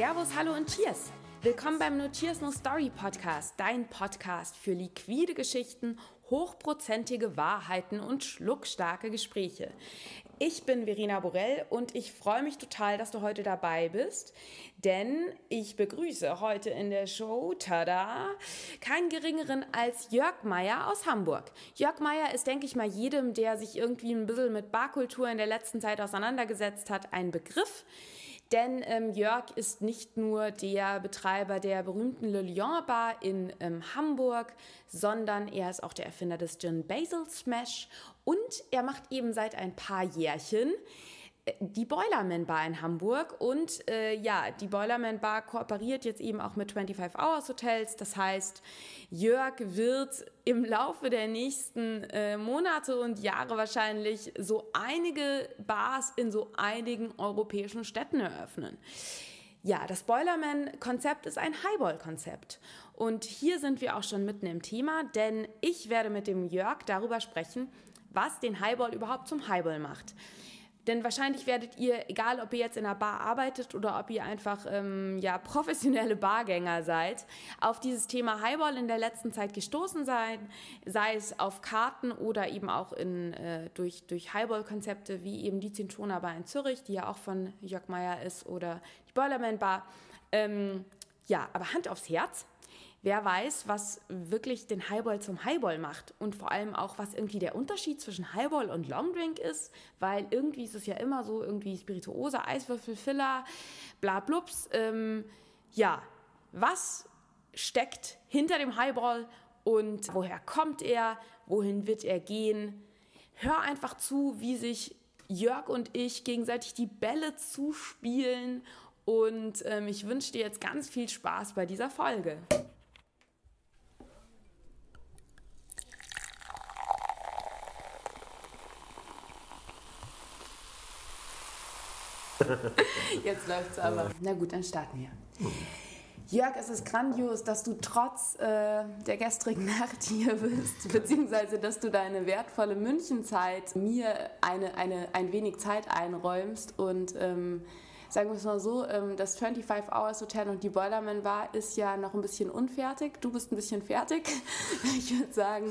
Servus, hallo und Cheers! Willkommen beim No Cheers No Story Podcast, dein Podcast für liquide Geschichten, hochprozentige Wahrheiten und schluckstarke Gespräche. Ich bin Verena Borell und ich freue mich total, dass du heute dabei bist, denn ich begrüße heute in der Show, tada, keinen geringeren als Jörg Meier aus Hamburg. Jörg Meier ist, denke ich mal, jedem, der sich irgendwie ein bisschen mit Barkultur in der letzten Zeit auseinandergesetzt hat, ein Begriff. Denn ähm, Jörg ist nicht nur der Betreiber der berühmten Le Lion Bar in ähm, Hamburg, sondern er ist auch der Erfinder des Gin Basil Smash. Und er macht eben seit ein paar Jährchen die Boilerman Bar in Hamburg und äh, ja, die Boilerman Bar kooperiert jetzt eben auch mit 25 Hours Hotels. Das heißt, Jörg wird im Laufe der nächsten äh, Monate und Jahre wahrscheinlich so einige Bars in so einigen europäischen Städten eröffnen. Ja, das Boilerman-Konzept ist ein Highball-Konzept. Und hier sind wir auch schon mitten im Thema, denn ich werde mit dem Jörg darüber sprechen, was den Highball überhaupt zum Highball macht. Denn wahrscheinlich werdet ihr, egal ob ihr jetzt in einer Bar arbeitet oder ob ihr einfach ähm, ja, professionelle Bargänger seid, auf dieses Thema Highball in der letzten Zeit gestoßen sein, sei es auf Karten oder eben auch in, äh, durch, durch Highball-Konzepte wie eben die Zintona Bar in Zürich, die ja auch von Jörg Meyer ist, oder die Boilerman Bar. Ähm, ja, aber Hand aufs Herz. Wer weiß, was wirklich den Highball zum Highball macht und vor allem auch, was irgendwie der Unterschied zwischen Highball und Longdrink ist, weil irgendwie ist es ja immer so, irgendwie Spirituose, Eiswürfel, Filler, bla blups. Ähm, ja, was steckt hinter dem Highball und woher kommt er, wohin wird er gehen? Hör einfach zu, wie sich Jörg und ich gegenseitig die Bälle zuspielen und ähm, ich wünsche dir jetzt ganz viel Spaß bei dieser Folge. Jetzt läuft's aber. Na gut, dann starten wir. Jörg, es ist grandios, dass du trotz äh, der gestrigen Nacht hier bist, beziehungsweise dass du deine wertvolle Münchenzeit mir eine, eine, ein wenig Zeit einräumst und ähm, sagen wir es mal so, ähm, das 25 Hours Hotel und die Boilerman Bar ist ja noch ein bisschen unfertig. Du bist ein bisschen fertig. Ich würde sagen.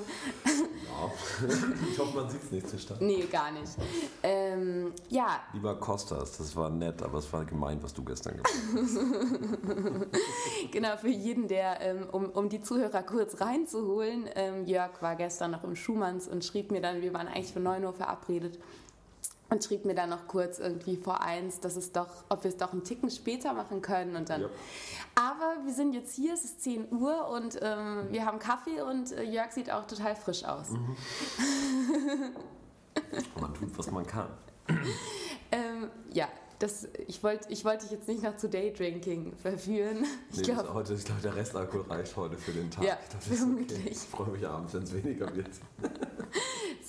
Ja, ich hoffe, man sieht es nicht zu stark. Nee, gar nicht. Ähm, ja. Lieber Kostas, das war nett, aber es war gemein, was du gestern gemacht hast. genau, für jeden, der, ähm, um, um die Zuhörer kurz reinzuholen, Jörg war gestern noch im Schumanns und schrieb mir dann, wir waren eigentlich für 9 Uhr verabredet und schrieb mir dann noch kurz irgendwie vor eins, dass es doch, ob wir es doch einen Ticken später machen können und dann. Ja. Aber wir sind jetzt hier, es ist 10 Uhr und ähm, wir haben Kaffee und äh, Jörg sieht auch total frisch aus. Mhm. man tut, was man kann. ähm, ja, das, ich wollte ich wollt dich jetzt nicht noch zu Daydrinking verführen. Ich nee, glaub, heute, ich glaube, der Restalkohol reicht heute für den Tag. Ja, vermutlich. Okay. Ich freue mich abends, wenn es weniger wird.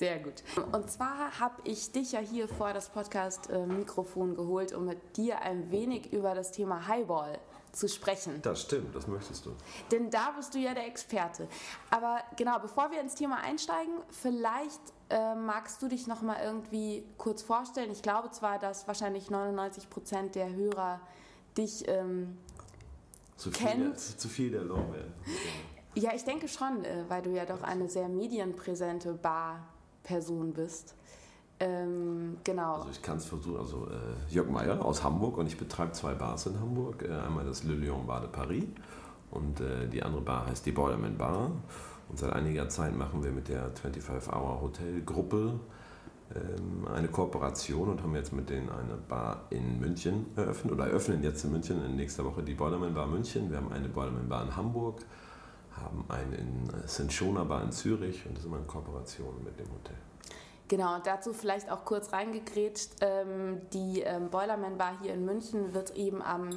Sehr gut. Und zwar habe ich dich ja hier vor das Podcast-Mikrofon geholt, um mit dir ein wenig über das Thema Highball zu sprechen. Das stimmt, das möchtest du. Denn da bist du ja der Experte. Aber genau, bevor wir ins Thema einsteigen, vielleicht äh, magst du dich noch mal irgendwie kurz vorstellen. Ich glaube zwar, dass wahrscheinlich 99 Prozent der Hörer dich ähm, zu viel kennt. Der, zu, zu viel der Lorbeeren. Ja, ich denke schon, äh, weil du ja doch eine sehr medienpräsente Bar Person bist. Ähm, genau. Also ich kann es versuchen. Also äh, Jörg Meyer aus Hamburg und ich betreibe zwei Bars in Hamburg. Äh, einmal das Le Lion Bar de Paris und äh, die andere Bar heißt die Boilerman Bar. Und seit einiger Zeit machen wir mit der 25 Hour Hotel Gruppe ähm, eine Kooperation und haben jetzt mit denen eine Bar in München eröffnet oder eröffnen jetzt in München in nächster Woche die Boilerman Bar München. Wir haben eine Boilerman Bar in Hamburg haben einen in Cinchona Bar in Zürich und das ist immer in Kooperation mit dem Hotel. Genau, dazu vielleicht auch kurz reingegrätscht. Ähm, die ähm, Boilerman Bar hier in München wird eben am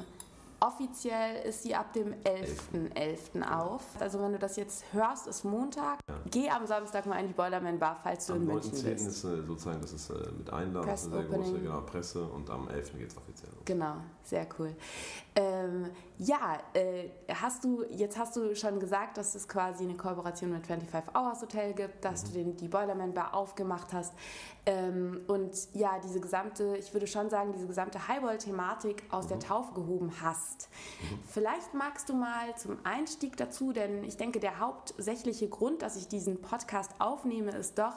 Offiziell ist sie ab dem 11.11. .11. Genau. auf. Also wenn du das jetzt hörst, ist Montag. Ja. Geh am Samstag mal in die Boilerman Bar, falls du am in München bist. Am 19. ist äh, sozusagen, das ist äh, mit Einladung, eine sehr große genau, Presse und am 11. geht es offiziell. Genau, sehr cool. Ähm, ja, äh, hast du, jetzt hast du schon gesagt, dass es quasi eine Kooperation mit 25 Hours Hotel gibt, dass mhm. du den, die Boilerman Bar aufgemacht hast. Ähm, und ja, diese gesamte, ich würde schon sagen, diese gesamte Highball-Thematik aus mhm. der Taufe gehoben hast. Mhm. Vielleicht magst du mal zum Einstieg dazu, denn ich denke, der hauptsächliche Grund, dass ich diesen Podcast aufnehme, ist doch,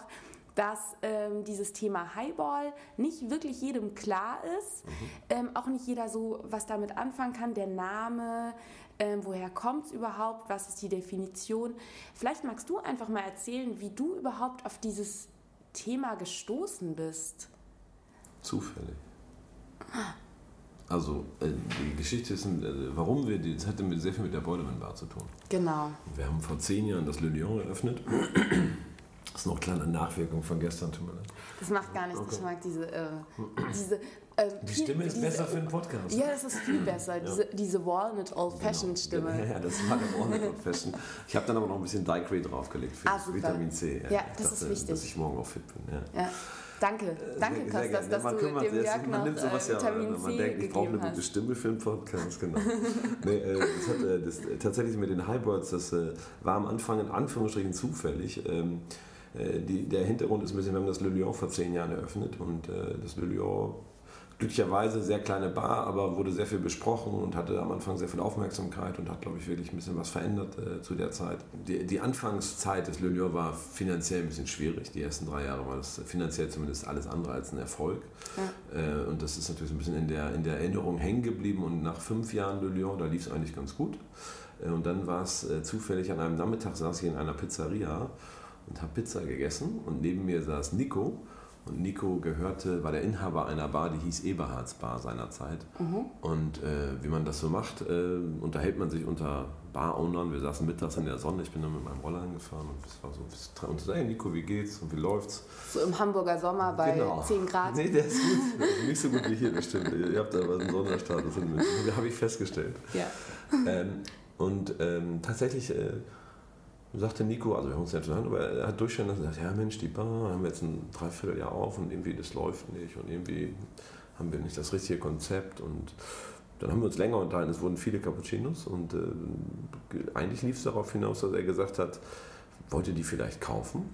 dass ähm, dieses Thema Highball nicht wirklich jedem klar ist, mhm. ähm, auch nicht jeder so was damit anfangen kann, der Name, ähm, woher kommt es überhaupt, was ist die Definition. Vielleicht magst du einfach mal erzählen, wie du überhaupt auf dieses Thema gestoßen bist. Zufällig. Also äh, die Geschichte ist, äh, warum wir, das hatte sehr viel mit der Beutemann Bar zu tun. Genau. Wir haben vor zehn Jahren das Le Lion eröffnet das ist noch eine kleine Nachwirkung von gestern, tut mir leid. Das macht gar nichts. Okay. Ich mag diese. Äh, diese äh, die Stimme ist diese, besser für einen Podcast. Ja, das ist viel besser. Diese, ja. diese Walnut Old genau. Fashioned Stimme. Ja, ja, das war der Walnut Old Fashioned. Ich habe dann aber noch ein bisschen Dicray draufgelegt für ah, Vitamin C. Ja, ja das dachte, ist wichtig. Dass ich morgen auch fit bin. Ja. Danke, äh, danke sehr, Kostas, sehr dass man du dem Jörg noch nimmt sowas ja, Vitamin man C denkt, ich brauche eine gute Stimme für einen Podcast, genau. nee, äh, das hat, äh, das, tatsächlich mit den Highboards, das äh, war am Anfang in Anführungsstrichen zufällig. Ähm, äh, die, der Hintergrund ist ein bisschen, wir haben das Le Lion vor zehn Jahren eröffnet und äh, das Le Lion glücklicherweise sehr kleine Bar, aber wurde sehr viel besprochen und hatte am Anfang sehr viel Aufmerksamkeit und hat, glaube ich, wirklich ein bisschen was verändert äh, zu der Zeit. Die, die Anfangszeit des Le Lion war finanziell ein bisschen schwierig. Die ersten drei Jahre war das finanziell zumindest alles andere als ein Erfolg. Ja. Äh, und das ist natürlich ein bisschen in der, in der Erinnerung hängen geblieben und nach fünf Jahren Le Lion, da lief es eigentlich ganz gut. Äh, und dann war es äh, zufällig an einem Nachmittag saß ich in einer Pizzeria und habe Pizza gegessen und neben mir saß Nico und Nico gehörte, war der Inhaber einer Bar, die hieß Eberhards Bar seinerzeit. Mhm. Und äh, wie man das so macht, äh, unterhält man sich unter Bar-Ownern. Wir saßen mittags in der Sonne, ich bin dann mit meinem Roller hingefahren und es war so, und so, hey Nico, wie geht's und wie läuft's? So im Hamburger Sommer bei genau. 10 Grad. Nee, der ist gut. Nicht so gut wie hier, bestimmt. Ihr habt da aber einen Sonderstatus in München. Habe ich festgestellt. Ja. Ähm, und ähm, tatsächlich... Äh, sagte Nico, also wir haben uns ja zusammen, aber er hat durchstellen lassen, gesagt, ja Mensch, die Bar haben wir jetzt ein Dreivierteljahr auf und irgendwie das läuft nicht und irgendwie haben wir nicht das richtige Konzept und dann haben wir uns länger unterhalten, es wurden viele Cappuccinos und äh, eigentlich lief es darauf hinaus, dass er gesagt hat, wollt ihr die vielleicht kaufen?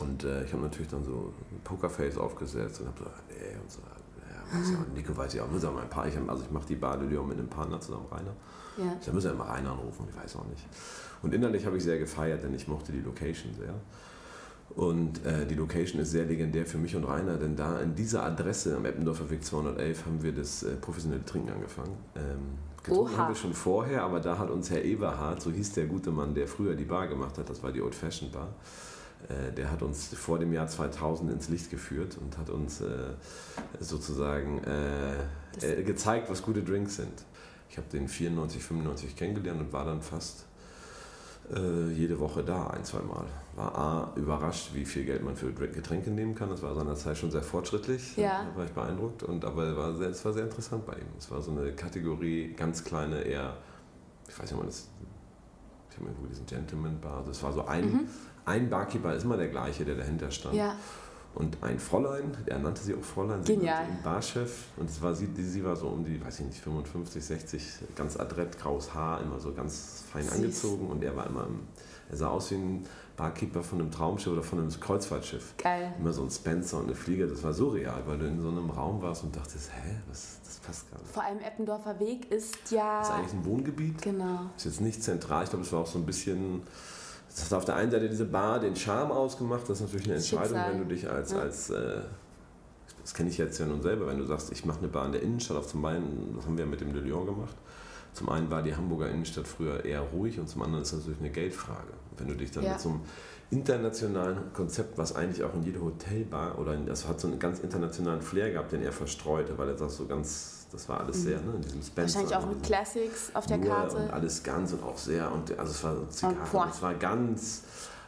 Und äh, ich habe natürlich dann so ein Pokerface aufgesetzt und habe so, nee, und so, ja, weiß ja, Nico weiß ja auch, muss mal ein paar, ich, also ich mache die Bar mit einem Partner zusammen, Rainer. Ja. Da müssen wir mal Rainer anrufen, ich weiß auch nicht. Und innerlich habe ich sehr gefeiert, denn ich mochte die Location sehr. Und äh, die Location ist sehr legendär für mich und Rainer, denn da in dieser Adresse am Eppendorfer Weg 211 haben wir das äh, professionelle Trinken angefangen. Ähm, getrunken Oha. haben wir schon vorher, aber da hat uns Herr Eberhard, so hieß der gute Mann, der früher die Bar gemacht hat, das war die Old Fashioned Bar, äh, der hat uns vor dem Jahr 2000 ins Licht geführt und hat uns äh, sozusagen äh, äh, gezeigt, was gute Drinks sind. Ich habe den 94, 95 kennengelernt und war dann fast äh, jede Woche da, ein, zwei Mal. War A, überrascht, wie viel Geld man für Getränke nehmen kann. Das war seinerzeit schon sehr fortschrittlich. Ja. Da war ich beeindruckt. Und, aber war sehr, es war sehr interessant bei ihm. Es war so eine Kategorie, ganz kleine, eher, ich weiß nicht, mal das, ich habe irgendwo diesen Gentleman Bar. Das war so ein, mhm. ein Barkeeper, ist immer der gleiche, der dahinter stand. Ja und ein Fräulein, er nannte sie auch Fräulein, Genial. sie Barchef und es war sie, sie war so um die, weiß ich nicht, 55, 60, ganz adrett, graues Haar, immer so ganz fein Süß. angezogen und er war immer, im, er sah aus wie ein Barkeeper von einem Traumschiff oder von einem Kreuzfahrtschiff. Geil. Immer so ein Spencer und eine Flieger, das war surreal, weil du in so einem Raum warst und dachtest, hä, was, das passt gar nicht. Vor allem Eppendorfer Weg ist ja... Ist eigentlich ein Wohngebiet. Genau. Ist jetzt nicht zentral, ich glaube, es war auch so ein bisschen das hat auf der einen Seite diese Bar den Charme ausgemacht. Das ist natürlich eine Entscheidung, Schicksal. wenn du dich als, ja. als äh, das kenne ich jetzt ja nun selber, wenn du sagst, ich mache eine Bar in der Innenstadt, auf zum einen, das haben wir mit dem De Lyon gemacht. Zum einen war die Hamburger Innenstadt früher eher ruhig und zum anderen ist das natürlich eine Geldfrage. Wenn du dich dann ja. mit so einem internationalen Konzept, was eigentlich auch in jede Hotelbar oder in, das hat so einen ganz internationalen Flair gehabt, den er verstreute, weil er das so ganz das war alles sehr, ne, in diesem Spencer. Wahrscheinlich auch mit Classics auf der Karte. Und alles ganz und auch sehr, und also es war Zigarren, es war ganz,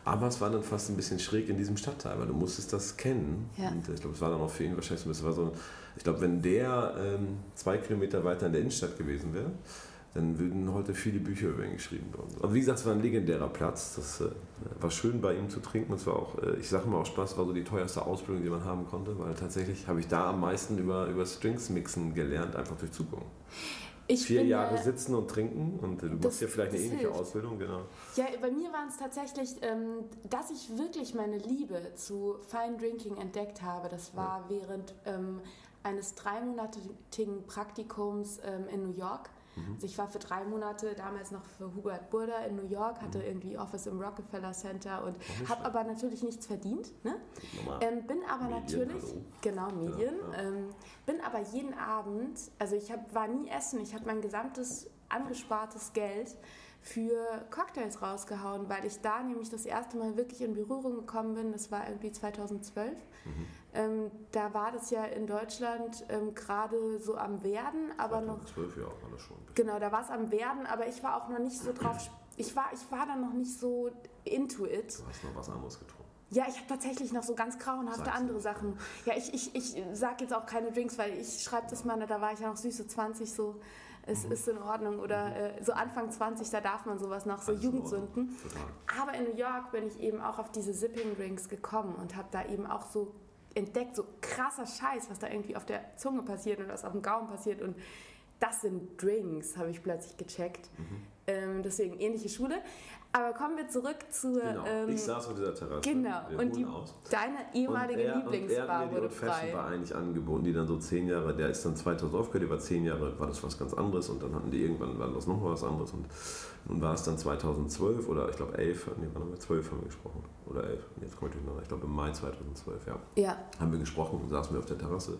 aber es war dann fast ein bisschen schräg in diesem Stadtteil, weil du musstest das kennen. Ja. Und ich glaube, es war dann auch für ihn wahrscheinlich so ein bisschen, so, ich glaube, wenn der ähm, zwei Kilometer weiter in der Innenstadt gewesen wäre, dann würden heute viele Bücher über ihn geschrieben worden. Aber wie gesagt, es war ein legendärer Platz. Das äh, war schön bei ihm zu trinken. Es war auch, äh, ich sage mal auch Spaß, war so die teuerste Ausbildung, die man haben konnte, weil tatsächlich habe ich da am meisten über, über Strings mixen gelernt, einfach durch Zugucken. ich vier bin, Jahre sitzen und trinken und du machst ja vielleicht eine ähnliche hilft. Ausbildung, genau. Ja, bei mir waren es tatsächlich, ähm, dass ich wirklich meine Liebe zu Fine Drinking entdeckt habe. Das war ja. während ähm, eines dreimonatigen Praktikums ähm, in New York. Mhm. Also ich war für drei Monate damals noch für Hubert Burda in New York, hatte mhm. irgendwie Office im Rockefeller Center und habe aber natürlich nichts verdient. Ne? Ähm, bin aber Medien, natürlich, hallo. genau, Medien, genau, ja. ähm, bin aber jeden Abend, also ich hab, war nie essen, ich habe mein gesamtes angespartes Geld für Cocktails rausgehauen, weil ich da nämlich das erste Mal wirklich in Berührung gekommen bin. Das war irgendwie 2012. Mhm. Ähm, da war das ja in Deutschland ähm, gerade so am Werden, aber 2012 noch. ja, war das schon. Genau, da war es am Werden, aber ich war auch noch nicht so drauf. Ich war, ich war dann noch nicht so into it. Du hast noch was anderes getrunken. Ja, ich habe tatsächlich noch so ganz grauenhafte Sag's andere Sachen. Ja, ich, ich, ich sage jetzt auch keine Drinks, weil ich schreibe das mal, da war ich ja noch süße 20 so es mhm. ist in Ordnung. Oder mhm. äh, so Anfang 20, da darf man sowas noch, so Alles Jugendsünden. Aber in New York bin ich eben auch auf diese Sipping Drinks gekommen und habe da eben auch so entdeckt, so krasser Scheiß, was da irgendwie auf der Zunge passiert und was auf dem Gaumen passiert. Und das sind Drinks, habe ich plötzlich gecheckt. Mhm. Ähm, deswegen ähnliche Schule. Aber kommen wir zurück zu. Genau. Ähm, ich saß auf dieser Terrasse. Genau. und die, deine ehemalige und er, Lieblingsbar und er wurde frei. Fashion war eigentlich angeboten, die dann so zehn Jahre, der ist dann 2000 aufgehört, über zehn Jahre war das was ganz anderes und dann hatten die irgendwann, war das nochmal was anderes und nun war es dann 2012 oder ich glaube 11, nee, wann haben wir 12 haben wir gesprochen oder 11, jetzt komme ich durcheinander, ich glaube im Mai 2012, ja. Ja. Haben wir gesprochen und saßen wir auf der Terrasse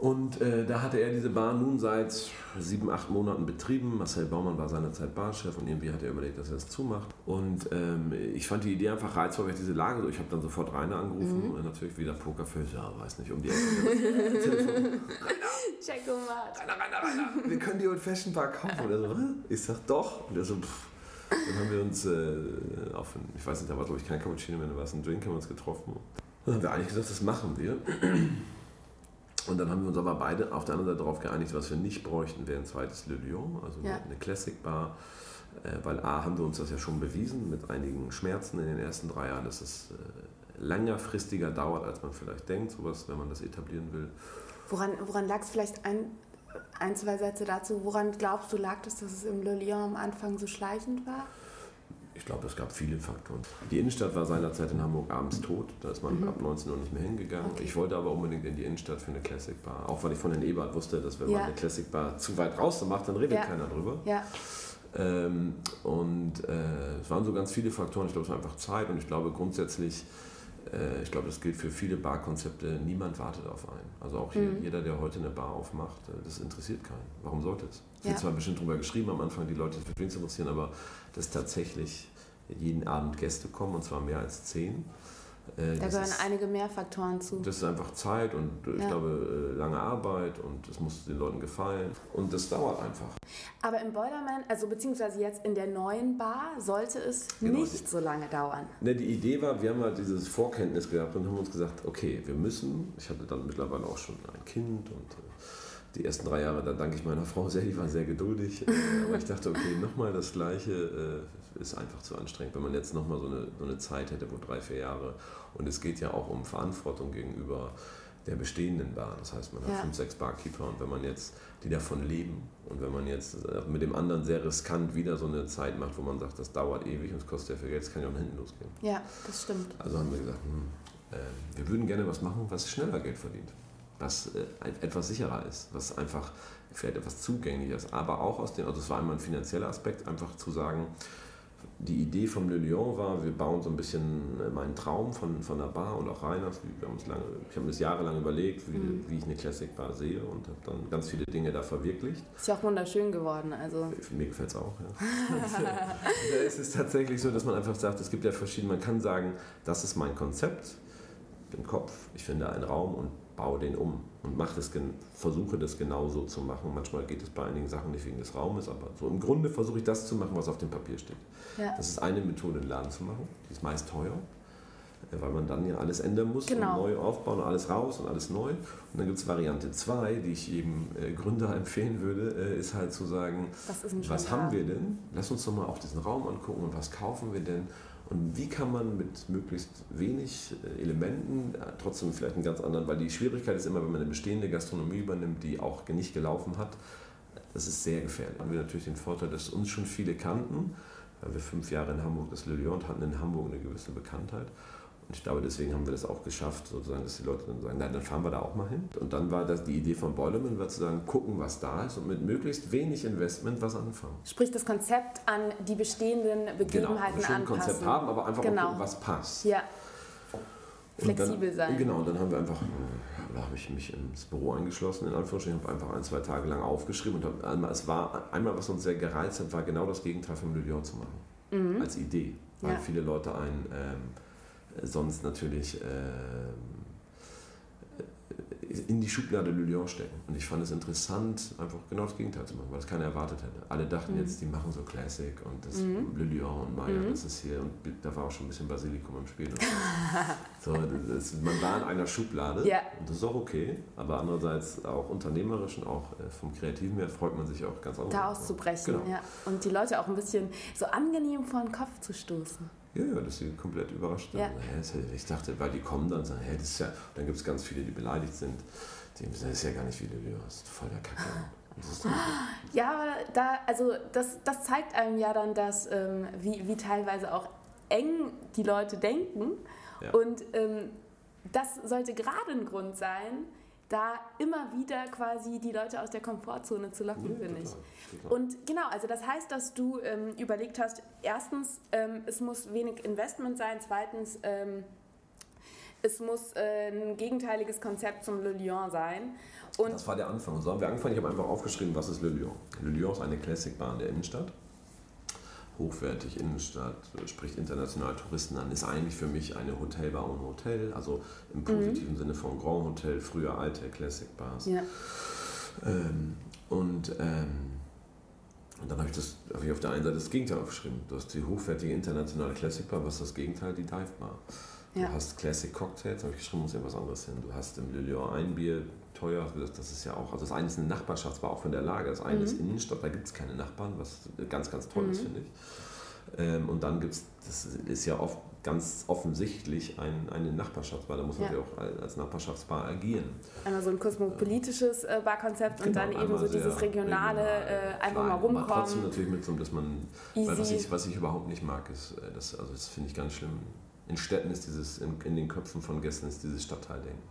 und äh, da hatte er diese Bar nun seit sieben, acht Monaten betrieben. Marcel Baumann war seinerzeit Barchef und irgendwie hat er überlegt, dass er das zumacht. Und ähm, ich fand die Idee einfach reizvoll, weil ich diese Lage so. Ich habe dann sofort Rainer angerufen mhm. und natürlich wieder Pokerface, ja, weiß nicht, um die Ecke. Check Rainer, Rainer, Rainer, wir können die Old Fashion Bar kaufen. Und er so, ich sag doch. Und er so, pff. Dann haben wir uns äh, auf, ich weiß nicht, da war glaube ich kein Cappuccino mehr, da war es ein Drink, haben wir uns getroffen. Dann haben wir eigentlich gesagt, das machen wir. Und dann haben wir uns aber beide auf der anderen Seite darauf geeinigt, was wir nicht bräuchten, wäre ein zweites Le Lion, also ja. eine Classic Bar. Äh, weil A, haben wir uns das ja schon bewiesen mit einigen Schmerzen in den ersten drei Jahren, dass es äh, längerfristiger dauert, als man vielleicht denkt, sowas, wenn man das etablieren will. Woran, woran lag es vielleicht ein, ein, zwei Sätze dazu? Woran glaubst du, lag es, dass es im Le Lion am Anfang so schleichend war? Ich glaube, es gab viele Faktoren. Die Innenstadt war seinerzeit in Hamburg abends tot. Da ist man mhm. ab 19 Uhr nicht mehr hingegangen. Okay. Ich wollte aber unbedingt in die Innenstadt für eine Classic Bar. Auch weil ich von den Ebert wusste, dass wenn ja. man eine Classic Bar zu weit raus macht, dann redet ja. keiner drüber. Ja. Ähm, und äh, es waren so ganz viele Faktoren. Ich glaube, es war einfach Zeit und ich glaube grundsätzlich, äh, ich glaube, das gilt für viele Barkonzepte, niemand wartet auf einen. Also auch hier, mhm. jeder, der heute eine Bar aufmacht, äh, das interessiert keinen. Warum sollte es? Es wird zwar bestimmt drüber geschrieben am Anfang, die Leute für Drinks interessieren, aber das ist tatsächlich jeden Abend Gäste kommen, und zwar mehr als zehn. Äh, da gehören ist, einige mehr Faktoren zu. Das ist einfach Zeit und äh, ich ja. glaube äh, lange Arbeit und es muss den Leuten gefallen und das dauert einfach. Aber im Boilerman, also beziehungsweise jetzt in der neuen Bar, sollte es genau, nicht so lange dauern. Ne, die Idee war, wir haben halt dieses Vorkenntnis gehabt und haben uns gesagt, okay, wir müssen, ich hatte dann mittlerweile auch schon ein Kind und die ersten drei Jahre, da danke ich meiner Frau sehr, die war sehr geduldig. Aber ich dachte, okay, nochmal das Gleiche ist einfach zu anstrengend, wenn man jetzt nochmal so eine, so eine Zeit hätte, wo drei, vier Jahre. Und es geht ja auch um Verantwortung gegenüber der bestehenden Bar. Das heißt, man hat ja. fünf, sechs Barkeeper und wenn man jetzt, die davon leben und wenn man jetzt mit dem anderen sehr riskant wieder so eine Zeit macht, wo man sagt, das dauert ewig und es kostet ja viel Geld, das kann ja auch hinten losgehen. Ja, das stimmt. Also haben wir gesagt, hm, äh, wir würden gerne was machen, was schneller Geld verdient, was äh, etwas sicherer ist, was einfach vielleicht etwas zugänglicher ist, aber auch aus dem, also es war einmal ein finanzieller Aspekt, einfach zu sagen, die Idee vom Le Lion war, wir bauen so ein bisschen äh, meinen Traum von, von der Bar und auch Reiners. Wir haben lange, ich habe mir das jahrelang überlegt, wie, mhm. wie ich eine Classic Bar sehe und habe dann ganz viele Dinge da verwirklicht. Ist ja auch wunderschön geworden. Also. Mir gefällt es auch, ja. es ist tatsächlich so, dass man einfach sagt, es gibt ja verschiedene, man kann sagen, das ist mein Konzept im Kopf, ich finde einen Raum und baue den um und mache das, versuche das genauso zu machen. Manchmal geht es bei einigen Sachen nicht wegen des Raumes, aber so im Grunde versuche ich das zu machen, was auf dem Papier steht. Ja. Das ist eine Methode, einen Laden zu machen. Die ist meist teuer, äh, weil man dann ja alles ändern muss genau. und neu aufbauen und alles raus und alles neu. Und dann gibt es Variante 2, die ich jedem äh, Gründer empfehlen würde, äh, ist halt zu sagen, was haben wir denn? Lass uns doch mal auf diesen Raum angucken und was kaufen wir denn? Und wie kann man mit möglichst wenig äh, Elementen äh, trotzdem vielleicht einen ganz anderen, weil die Schwierigkeit ist immer, wenn man eine bestehende Gastronomie übernimmt, die auch nicht gelaufen hat, Das ist sehr gefährlich. Haben wir natürlich den Vorteil, dass uns schon viele kannten, weil wir fünf Jahre in Hamburg das Le hatten in Hamburg eine gewisse Bekanntheit. Und ich glaube, deswegen haben wir das auch geschafft, sozusagen, dass die Leute dann sagen, nein, dann fahren wir da auch mal hin. Und dann war das die Idee von Boilerman, war zu sagen, gucken, was da ist und mit möglichst wenig Investment was anfangen. Sprich, das Konzept an die bestehenden Genau, Begebenheiten wir schon ein anpassen. Konzept haben, aber einfach Genau. gucken, was passt. Ja, Und flexibel dann, sein. Genau, und dann haben wir einfach, äh, da habe ich mich ins Büro eingeschlossen, in Anführungsstrichen, habe einfach ein, zwei Tage lang aufgeschrieben und einmal, es war einmal, was uns sehr gereizt hat, war genau das Gegenteil vom Lyon zu machen. Als Idee. Weil Mhm. Ja. viele Leute einen ähm, sonst natürlich ähm, in die Schublade Le Lion stecken. Und ich fand es interessant, einfach genau das Gegenteil zu machen, weil das keiner erwartet hätte. Alle dachten Mhm. jetzt, die machen so Classic und das Le Lion und Maya, das ist hier. Und da war auch schon ein bisschen Basilikum im Spiel. so, das, man war in einer Schublade Ja. und das ist auch okay. Aber andererseits auch unternehmerisch und auch äh, vom Kreativen her freut man sich auch ganz anders. da auszubrechen. Genau. Ja. Und die Leute auch ein bisschen so angenehm vor den Kopf zu stoßen. Ja, ja, dass sie komplett überrascht sind. Ja. Ich dachte, weil die kommen dann und sagen, hä, das ist ja, dann gibt es ganz viele, die beleidigt sind. Die sagen, das ist ja gar nicht Lilio, das ist voll der Kacke. Ja, aber da, also das, das zeigt einem ja dann, dass ähm, wie, wie teilweise auch eng die Leute denken. Ja. Und ähm, das sollte gerade ein Grund sein, da immer wieder quasi die Leute aus der Komfortzone zu locken, Ja, finde ich. total. Und genau, also das heißt, dass du ähm, überlegt hast, erstens, ähm, es muss wenig Investment sein, zweitens, ähm, es muss äh, ein gegenteiliges Konzept zum Le Lion sein. Und das war der Anfang. Und so haben wir angefangen. Ich habe einfach aufgeschrieben, was ist Le Lion. Le Lion ist eine Classic-Bahn der Innenstadt. Hochwertig Innenstadt, spricht international Touristen an, ist eigentlich für mich eine Hotelbar ohne Hotel, also im positiven Sinne von Grand Hotel, früher alte Classic-Bars. ja, Ähm, und, ähm, und dann habe ich, das, hab ich auf der einen Seite das Gegenteil aufgeschrieben. Du hast die hochwertige internationale Classic Bar, was ist das Gegenteil? Die Dive Bar. Ja. Du hast Classic Cocktails, habe ich geschrieben, muss ja was anderes hin. Du hast im Le Lion ein Bier, teuer, das ist ja auch, also das eine ist eine Nachbarschaftsbar, auch von der Lage. Das eine ist Innenstadt, da gibt es keine Nachbarn, was ganz, ganz toll ist, finde ich. Ähm, und dann gibt es, das ist ja oft ganz offensichtlich ein, eine Nachbarschaftsbar, da muss man Ja. auch als Nachbarschaftsbar agieren. einmal so ein kosmopolitisches äh, Barkonzept und Genau, dann eben einmal so dieses regionale, äh, einfach mal Aber trotzdem rumkommen. natürlich mit so, dass man, weil was Easy. ich, was ich überhaupt nicht mag, ist, äh, das, also das finde ich ganz schlimm. In Städten ist dieses, in, in den Köpfen von Gästen ist dieses Stadtteildenken.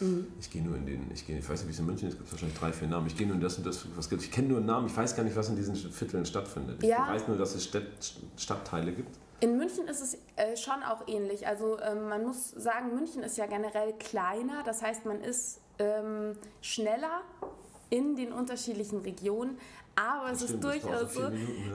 Mhm. Ich gehe nur in den, ich, gehe, ich weiß nicht, wie es in München ist, es gibt wahrscheinlich drei, vier Namen. Ich gehe nur in das und das, was gibt Ich kenne nur einen Namen, ich weiß gar nicht, was in diesen Vierteln stattfindet. Ich Ja. weiß nur, dass es Städt, Stadtteile gibt. In München ist es äh, schon auch ähnlich. Also ähm, man muss sagen, München ist ja generell kleiner. Das heißt, man ist ähm, schneller in den unterschiedlichen Regionen. Aber es Stimmt, ist das durchaus so ja.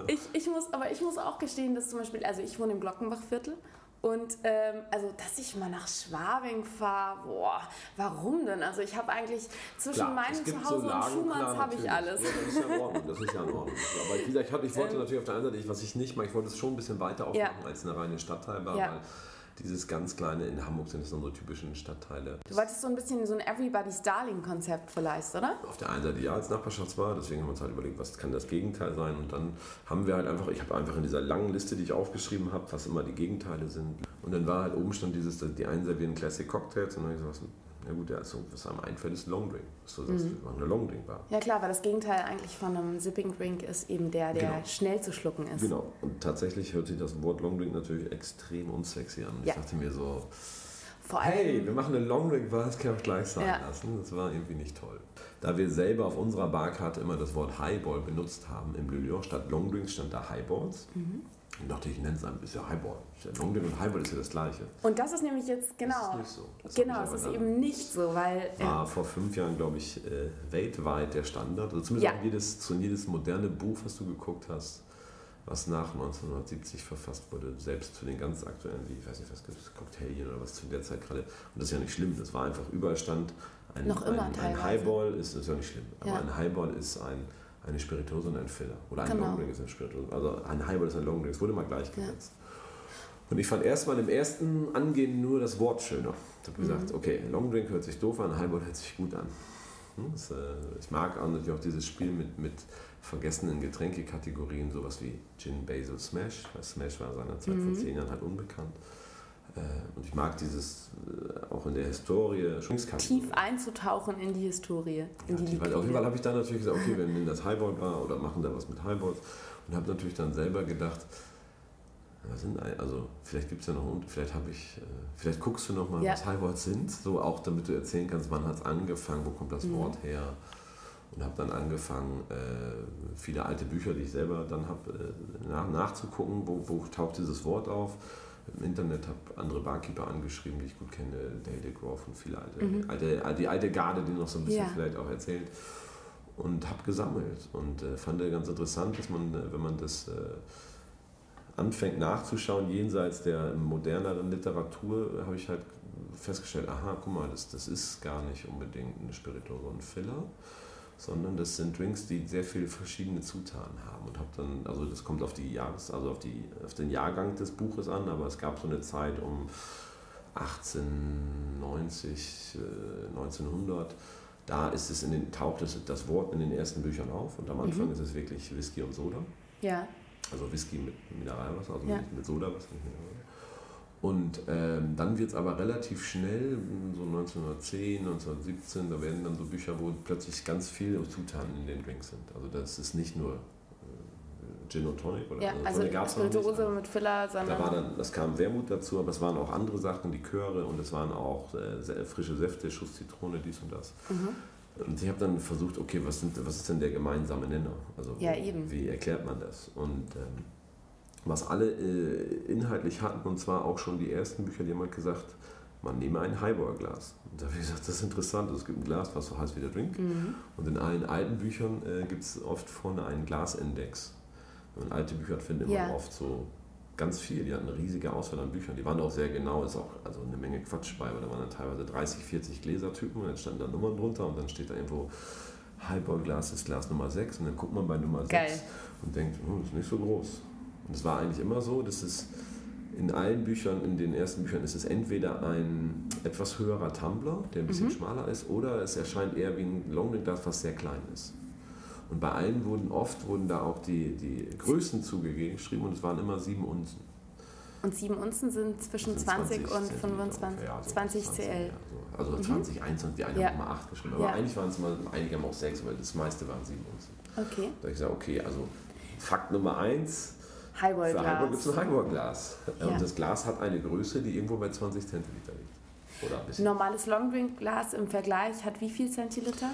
Ich, ich muss, aber ich muss auch gestehen, dass zum Beispiel, also ich wohne im Glockenbachviertel und ähm, also, dass ich mal nach Schwabing fahre, boah, warum denn? Also ich habe eigentlich zwischen Klar, meinem Zuhause so und Lagen, Schumanns klar, habe ich alles. Ja, das ist ja in Ordnung. Das ist ja in Ordnung. Aber wie gesagt, ich, wollte natürlich auf der einen Seite, was ich nicht mache, ich wollte es schon ein bisschen weiter aufmachen Ja. als eine reine Stadtteilbar, Ja. weil dieses ganz kleine, in Hamburg sind es unsere typischen Stadtteile. Du wolltest so ein bisschen so ein Everybody's Darling-Konzept vielleicht, oder? Auf der einen Seite ja als Nachbarschaftsbar, deswegen haben wir uns halt überlegt, was kann das Gegenteil sein. Und dann haben wir halt einfach, ich habe einfach in dieser langen Liste, die ich aufgeschrieben habe, was immer die Gegenteile sind. Und dann war halt oben stand dieses, die einen servieren Classic Cocktails und dann habe ich gesagt, ja gut, ja, also, was einem einfällt, ist Long Drink. Dass du sagst, wir machen eine Long Drink Bar. Ja klar, weil das Gegenteil eigentlich von einem Sipping Drink ist eben der, der Genau. schnell zu schlucken ist. Genau. Und tatsächlich hört sich das Wort Long Drink natürlich extrem unsexy an. Ja. ich dachte mir so, Vor allem, hey, wir machen eine Long Drink Bar, das kann ich gleich sein Ja. lassen. Das war irgendwie nicht toll. Da wir selber auf unserer Barkarte immer das Wort Highball benutzt haben, im Le Lion statt Long Drinks stand da Highballs. Mhm. Und dachte ich, nenne es ein bisschen Highball. Ist ja Long Drink und Highball ist ja das gleiche. und das ist nämlich jetzt, genau, Das ist nicht so. Das genau, es ist eben nicht so, weil, ja, war vor fünf Jahren, glaube ich, äh, weltweit der Standard. Also zumindest Ja. jedes, zu jedes moderne Buch, was du geguckt hast, was nach 1970 verfasst wurde, selbst zu den ganz aktuellen, wie, ich weiß nicht, was gibt es, Cocktailien oder was zu der Zeit gerade. Und das ist ja nicht schlimm, das war einfach überall stand. Ein, Noch immer ein, ein. Highball ist, ist ja nicht schlimm, aber Ja. ein Highball ist ein, eine Spirituose und ein Filler. Oder ein Genau. Longdrink ist ein Spirituose. Also ein Highball ist ein Longdrink, es wurde mal gleichgesetzt. Und ich fand erstmal im ersten Angehen nur das Wort schöner. Ich habe gesagt, okay, Longdrink hört sich doof an, Highball hört sich gut an. Hm, Das, äh, ich mag auch natürlich auch dieses Spiel mit, mit vergessenen Getränkekategorien, sowas wie Gin Basil Smash. Weil Smash war seinerzeit vor zehn Jahren halt unbekannt. Äh, und ich mag dieses äh, auch in der Historie Tief einzutauchen in die Historie. In ja, die auf jeden Fall habe ich dann natürlich gesagt, okay, wir nehmen das Highball war oder machen da was mit Highballs und habe natürlich dann selber gedacht, was sind also vielleicht gibt es ja noch vielleicht habe ich, äh, vielleicht guckst du noch mal, ja. was Highballs sind, so auch damit du erzählen kannst, wann hat es angefangen, wo kommt das mhm. Wort her und habe dann angefangen, viele alte Bücher, die ich selber dann habe, nach, nachzugucken, wo, wo taucht dieses Wort auf im Internet, habe andere Barkeeper angeschrieben, die ich gut kenne, Dale Groff und viele alte, mhm. alte, die alte Garde, die noch so ein bisschen ja. vielleicht auch erzählt. Und habe gesammelt und äh, fand ganz interessant, dass man, äh, wenn man das äh, anfängt nachzuschauen, jenseits der moderneren Literatur, habe ich halt festgestellt, aha, guck mal, das, das ist gar nicht unbedingt eine Spirituose und Filler, sondern das sind Drinks, die sehr viele verschiedene Zutaten haben und habe dann, also das kommt auf die Jahres, also auf die auf den Jahrgang des Buches an, aber es gab so eine Zeit um 1890, 1900, äh, da ist es in den, taucht es das Wort in den ersten Büchern auf und am Anfang mhm. ist es wirklich Whisky und Soda. Ja. Also Whisky mit Mineralwasser, also ja. mit Sodawasser, nicht Mineralwasser. Und ähm, dann wird es aber relativ schnell, so 1910, 1917, da werden dann so Bücher, wo plötzlich ganz viele Zutaten in den Drinks sind. Also das ist nicht nur äh, Gin und Tonic oder ja, also, also Spirituose mit Filler, sondern... Da war dann, das kam Wermut dazu, aber es waren auch andere Sachen, die Chöre und es waren auch äh, frische Säfte, Schuss Zitrone, dies und das. Mhm. Und ich habe dann versucht, okay, was, sind, was ist denn der gemeinsame Nenner? Also ja, eben. wie erklärt man das? Und... Ähm, was alle äh, inhaltlich hatten, und zwar auch schon die ersten Bücher, die haben halt gesagt, man nehme ein Highball-Glas. Und da habe ich gesagt, das ist interessant, es gibt ein Glas, was so heißt wie der Drink. Mhm. Und in allen alten Büchern äh, gibt es oft vorne einen Glasindex. Und alte Bücher finden immer ja. oft so ganz viel. Die hatten eine riesige Auswahl an Büchern. Die waren auch sehr genau, ist auch also eine Menge Quatsch bei, weil da waren dann teilweise 30, 40 Gläsertypen und dann standen da Nummern drunter und dann steht da irgendwo Highball-Glas ist Glas Nummer 6 und dann guckt man bei Nummer Geil. 6 und denkt, oh, ist nicht so groß. Und es war eigentlich immer so, dass es in allen Büchern, in den ersten Büchern, ist es entweder ein etwas höherer Tumbler, der ein bisschen mhm. schmaler ist, oder es erscheint eher wie ein Longdrink-Glas, was sehr klein ist. Und bei allen wurden oft wurden da auch die, die Größen zugeschrieben und es waren immer sieben Unzen. Und sieben Unzen sind zwischen sind 20, 20, und 25, ja, so 20 CL. Ja, so. Also mhm. 20, 21, die einen ja. haben immer 8 geschrieben. Aber eigentlich waren es mal, einige haben auch 6, weil das meiste waren sieben Unzen. Okay. Da habe ich gesagt, okay, also Fakt Nummer 1, Highball-Glas. Für Highball gibt es ein Highball-Glas. Ja. Und das Glas hat eine Größe, die irgendwo bei 20 Zentiliter liegt. Oder ein bisschen. Normales Longdrink-Glas im Vergleich hat wie viel Zentiliter?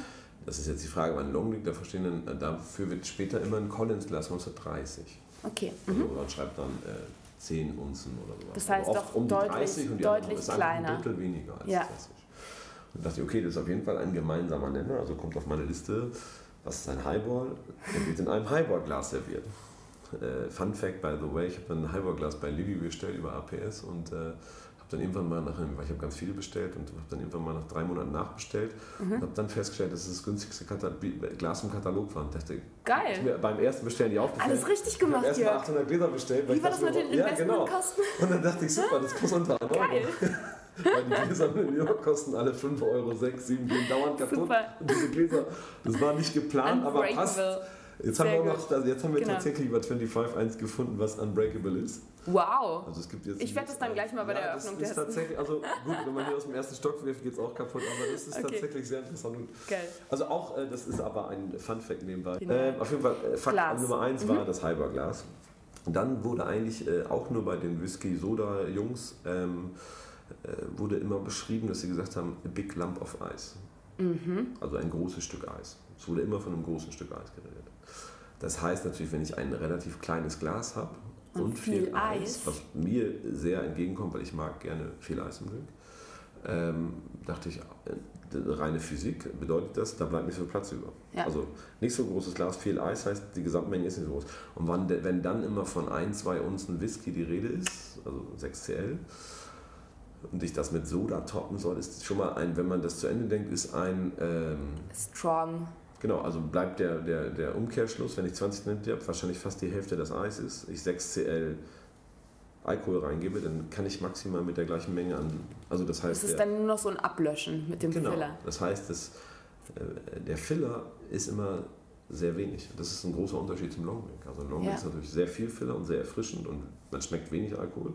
Das ist jetzt die Frage, ein Longdrink, da verstehen dann, dafür wird später immer ein Collins-Glas 1930. Okay. Also mhm. man schreibt dann äh, 10 Unzen oder so. Das heißt doch um deutlich, 30 und die deutlich ist kleiner. ein Drittel weniger als ja. klassisch. Und dachte ich, okay, das ist auf jeden Fall ein gemeinsamer Nenner, also kommt auf meine Liste, was ist ein Highball? Der wird in einem Highball-Glas serviert. Äh, Fun Fact, by the way, ich habe ein Highball-Glas bei Libby bestellt über APS und äh, habe dann irgendwann mal nach, ich habe ganz viele bestellt und habe dann irgendwann mal nach drei Monaten nachbestellt mhm. und habe dann festgestellt, dass es das günstigste Glas im Katalog war. Und dachte, Geil. Mir beim ersten Bestellen die aufgefallen. Alles richtig gemacht, Ich habe erst mal 800 Gläser bestellt. Wie war das mit den Investmentkosten? Ja, genau. Und dann dachte ich, super, das kostet unter Geil. Weil die Gläser in New York kosten alle 5 Euro, 6, 7, gehen dauernd kaputt. Super. Und diese Gläser, das war nicht geplant, aber passt. Jetzt haben, wir noch, also jetzt haben wir genau. tatsächlich über 25 eins gefunden, was Unbreakable ist. Wow. Also es gibt jetzt ich werde das dann gleich mal bei ja, der Eröffnung das testen. Ist tatsächlich, also gut, wenn man hier aus dem ersten Stock wirft, geht es auch kaputt, aber das ist okay. tatsächlich sehr interessant. Geil. Also auch, äh, das ist aber ein Fun Fact nebenbei. Genau. Äh, auf jeden Fall, äh, Fakt Glas. Nummer eins mhm. war das Halberglas. Dann wurde eigentlich äh, auch nur bei den Whisky-Soda-Jungs ähm, äh, wurde immer beschrieben, dass sie gesagt haben, a big lump of ice. Mhm. Also ein großes Stück Eis. Es wurde immer von einem großen Stück Eis geredet. Das heißt natürlich, wenn ich ein relativ kleines Glas habe und, und, viel, viel Eis, Eis, was mir sehr entgegenkommt, weil ich mag gerne viel Eis im Drink, ähm, dachte ich, äh, reine Physik bedeutet das, da bleibt nicht so viel Platz über. Ja. Also nicht so großes Glas, viel Eis heißt, die Gesamtmenge ist nicht so groß. Und wann, wenn dann immer von ein, zwei Unzen Whisky die Rede ist, also 6cl, und ich das mit Soda toppen soll, ist schon mal ein, wenn man das zu Ende denkt, ist ein ähm, Strong. Genau, also bleibt der, der, der Umkehrschluss, wenn ich 20 Cent habe, wahrscheinlich fast die Hälfte des Eis ist, ich 6 Cl Alkohol reingebe, dann kann ich maximal mit der gleichen Menge an. Also das heißt. Das ist der, dann nur noch so ein Ablöschen mit dem genau, Filler. Das heißt, das, äh, der Filler ist immer sehr wenig. Das ist ein großer Unterschied zum Long Drink. Also ein Long Drink Ja. ist natürlich sehr viel Filler und sehr erfrischend und man schmeckt wenig Alkohol.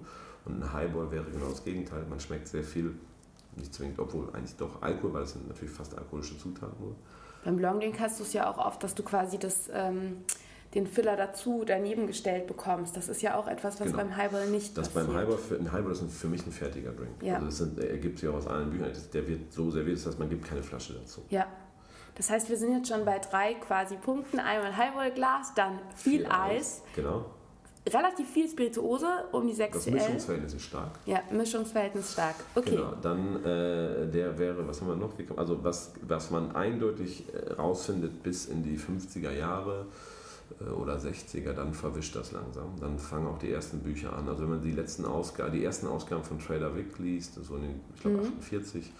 Und ein Highball wäre genau das Gegenteil. Man schmeckt sehr viel, nicht zwingend, obwohl eigentlich doch Alkohol, weil es sind natürlich fast alkoholische Zutaten nur. Beim Longdrink hast du es ja auch oft, dass du quasi das, ähm, den Filler dazu daneben gestellt bekommst. Das ist ja auch etwas, was Genau. beim Highball nicht Das passiert. beim Highball, für, ein Highball ist für mich ein fertiger Drink. Ja. Also das sind, er ergibt sich auch aus allen Büchern. Der wird so serviert, das heißt, man gibt keine Flasche dazu. Ja. Das heißt, wir sind jetzt schon bei drei quasi Punkten. Einmal Highball-Glas, dann viel, Eis, Genau. Relativ viel Spirituose, um die 6 Das. Mischungsverhältnis ist stark. Ja, Mischungsverhältnis stark. Okay. Genau, dann äh, der wäre, was haben wir noch? gekommen? Also was, was man eindeutig äh, rausfindet bis in die 50er Jahre äh, oder 60er, dann verwischt das langsam. Dann fangen auch die ersten Bücher an. Also wenn man die letzten Ausgaben, die ersten Ausgaben von Trader Vic liest, so in den, ich glaube Mhm. 48,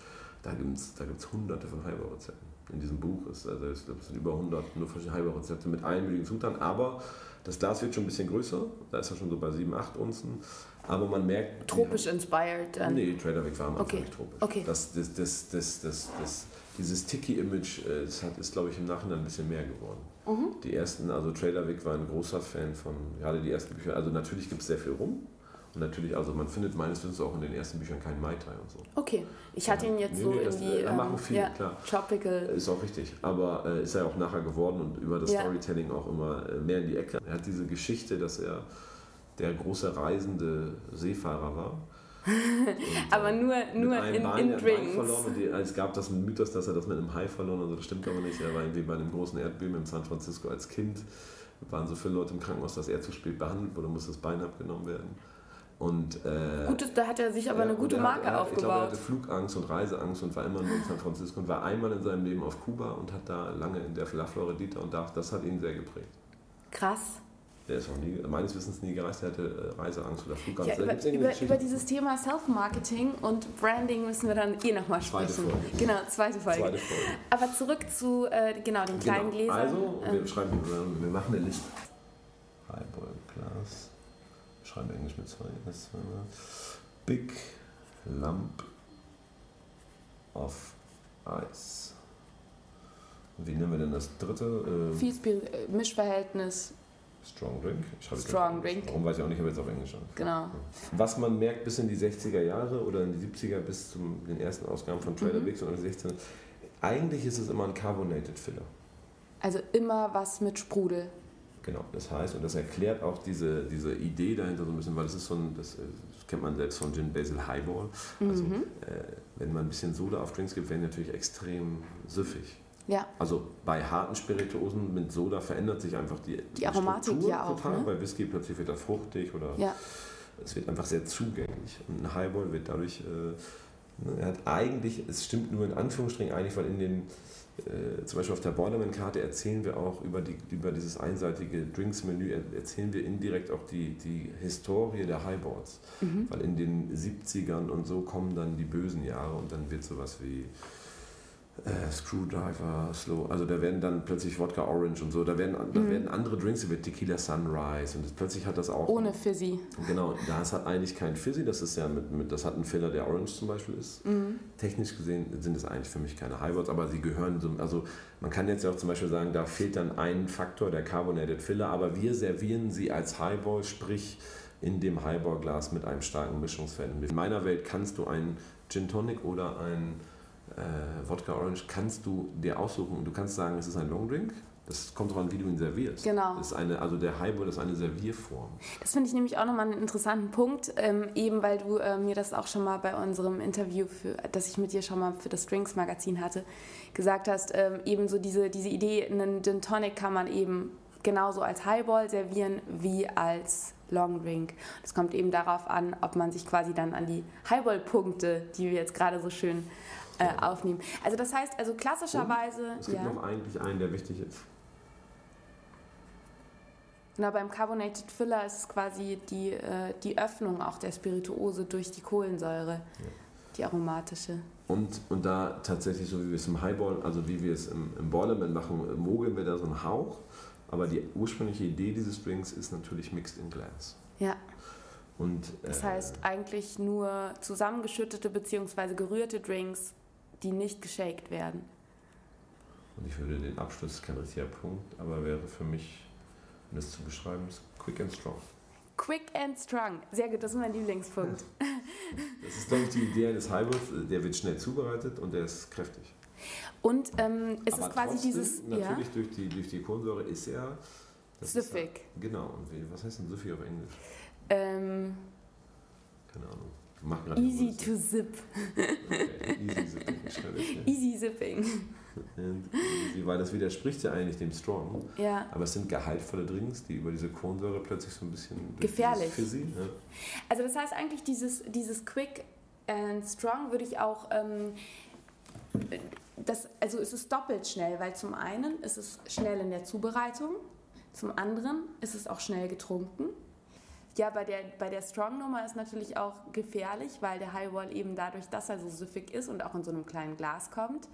da gibt es da gibt's hunderte von Highball-Rezepten. In diesem Buch ist, also ich glaube, es sind über 100 nur verschiedene Highball-Rezepte mit allen möglichen Zutaten, aber das Glas wird schon ein bisschen größer, da ist er schon so bei 7, 8 Unzen, aber man merkt... Tropisch inspired. Dann. Nee, Trader Vic war am Anfang Okay. nicht tropisch. Okay. Das, das, das, das, das, das, dieses Tiki-Image äh, hat, ist, glaube ich, im Nachhinein ein bisschen mehr geworden. Mhm. Die ersten, also Trader Vic war ein großer Fan von, gerade die ersten Bücher, also natürlich gibt es sehr viel rum. Und natürlich, also man findet meines Wissens auch in den ersten Büchern keinen Mai Tai und so. Okay. Ich hatte ihn jetzt Nee, so nee, in das, die äh, da machen ähm, viele, ja, klar. Tropical. Ist auch richtig. Aber äh, ist er auch nachher geworden und über das Ja. Storytelling auch immer äh, mehr in die Ecke. Er hat diese Geschichte, dass er der große reisende Seefahrer war. Und, Aber nur, mit nur einem in, Bein, in Drinks. verloren die, es gab das einen Mythos, dass er das mit einem Hai verloren hat. Also das stimmt aber nicht. Er war irgendwie bei einem großen Erdbeben in San Francisco als Kind. Waren so viele Leute im Krankenhaus, dass er zu spät behandelt wurde, musste das Bein abgenommen werden. Und, äh, Gutes, da hat er sich aber ja, eine gute Marke hat, er, Ich glaube, er aufgebaut. hatte Flugangst und Reiseangst und war immer in San Francisco und war einmal in seinem Leben auf Kuba und hat da lange in der La Floridita und da, das hat ihn sehr geprägt. Krass. Der ist auch nie, meines Wissens nie gereist, der hatte äh, Reiseangst oder Flugangst. Ja, über, über, über dieses Thema Self-Marketing und Branding müssen wir dann eh nochmal Zweite sprechen. Folge. Genau, zweite Folge. Zweite Folge. Aber zurück zu äh, genau den kleinen Genau. Gläsern. Also, wir, Ähm, schreiben, wir machen eine Liste. Highball Glas. Schreiben Englisch mit zwei S. zweimal. Big Lump of Ice. Wie nennen wir denn das dritte? Ähm, äh, Mischverhältnis, Strong Drink. Strong Drink. Warum weiß ich auch nicht, ich habe jetzt auf Englisch an. genau. Was man merkt bis in die 60er Jahre oder in die 70er bis zu den ersten Ausgaben von Trader Mhm. Vicks und in die 16 eigentlich ist es immer ein Carbonated Filler. Also immer was mit Sprudel. Genau, das heißt, und das erklärt auch diese, diese Idee dahinter so ein bisschen, weil das ist so ein, das, äh, das kennt man selbst von Gin Basil Highball. Also, Mhm. äh, wenn man ein bisschen Soda auf Drinks gibt, werden die natürlich extrem süffig. Ja, Also bei harten Spirituosen mit Soda verändert sich einfach die, Die Aromatik Struktur ja auch, total. ne? Bei Whisky plötzlich wird er fruchtig oder ja. es wird einfach sehr zugänglich. Und ein Highball wird dadurch, äh, ne, er hat eigentlich, es stimmt nur in Anführungsstrichen eigentlich, weil in den, äh, zum Beispiel auf der Borderman-Karte erzählen wir auch über, die, über dieses einseitige Drinks-Menü, er- erzählen wir indirekt auch die, die Historie der Highballs. Mhm. Weil in den 70ern und so kommen dann die bösen Jahre und dann wird sowas wie äh, Screwdriver, Slow, also da werden dann plötzlich Wodka Orange und so, da werden, da Mhm. werden andere Drinks, wird Tequila Sunrise und das, plötzlich hat das auch... Ohne Fizzy. Genau, das hat eigentlich kein Fizzy, das ist ja mit, mit das hat einen Filler, der Orange zum Beispiel ist. Mhm. Technisch gesehen sind es eigentlich für mich keine Highballs, aber sie gehören so, also man kann jetzt ja auch zum Beispiel sagen, da fehlt dann ein Faktor, der Carbonated Filler, aber wir servieren sie als Highball, sprich in dem Highball-Glas mit einem starken Mischungsverhältnis. In meiner Welt kannst du einen Gin Tonic oder ein äh, Wodka Orange kannst du dir aussuchen und du kannst sagen, es ist ein Long Drink. Das kommt darauf an, wie du ihn servierst. Genau. Das ist eine, also der Highball ist eine Servierform. Das finde ich nämlich auch nochmal einen interessanten Punkt, ähm, eben weil du äh, mir das auch schon mal bei unserem Interview, für, das ich mit dir schon mal für das Drinks Magazin hatte, gesagt hast, ähm, eben so diese, diese Idee, einen Gin Tonic kann man eben genauso als Highball servieren wie als Long Drink. Das kommt eben darauf an, ob man sich quasi dann an die Highball-Punkte, die wir jetzt gerade so schön äh, aufnehmen. Also das heißt, also klassischerweise, Es gibt ja, noch eigentlich einen, der wichtig ist. genau beim Carbonated Filler ist es quasi die, äh, die Öffnung auch der Spirituose durch die Kohlensäure, die aromatische. Und, und da tatsächlich, so wie wir es im Highball, also wie wir es im, im Boilerman machen, mogeln wir da so einen Hauch. Aber die ursprüngliche Idee dieses Drinks ist natürlich mixed in glass. Ja, Und, das äh, heißt eigentlich nur zusammengeschüttete bzw. gerührte Drinks, die nicht geshakt werden. Und ich würde den Abschluss, kein richtiger Punkt, aber wäre für mich, um das zu beschreiben, ist quick and strong. Quick and strong. Sehr gut, das ist mein Lieblingspunkt. Das ist, glaube ich, die Idee eines Highballs. Der wird schnell zubereitet und der ist kräftig. Und ähm, es Aber ist quasi dieses. Natürlich Ja, durch, die, durch die Kohlensäure ist er. das ist Süffig. ja- Genau. Und wie, was heißt denn süffig auf Englisch? ähm, Keine Ahnung. Easy to zip. Okay, easy süffig. Hier. Easy zipping. And easy, Weil das widerspricht ja eigentlich dem Strong. Ja. Aber es sind gehaltvolle Drinks, die über diese Kohlensäure plötzlich so ein bisschen. Gefährlich. Fizzy, ne? Also das heißt eigentlich dieses, dieses Quick and Strong würde ich auch, ähm, das, also es ist doppelt schnell, weil zum einen ist es schnell in der Zubereitung, zum anderen ist es auch schnell getrunken. Ja, bei der, bei der Strong-Nummer ist natürlich auch gefährlich, weil der Highball eben dadurch, dass er so süffig ist und auch in so einem kleinen Glas kommt,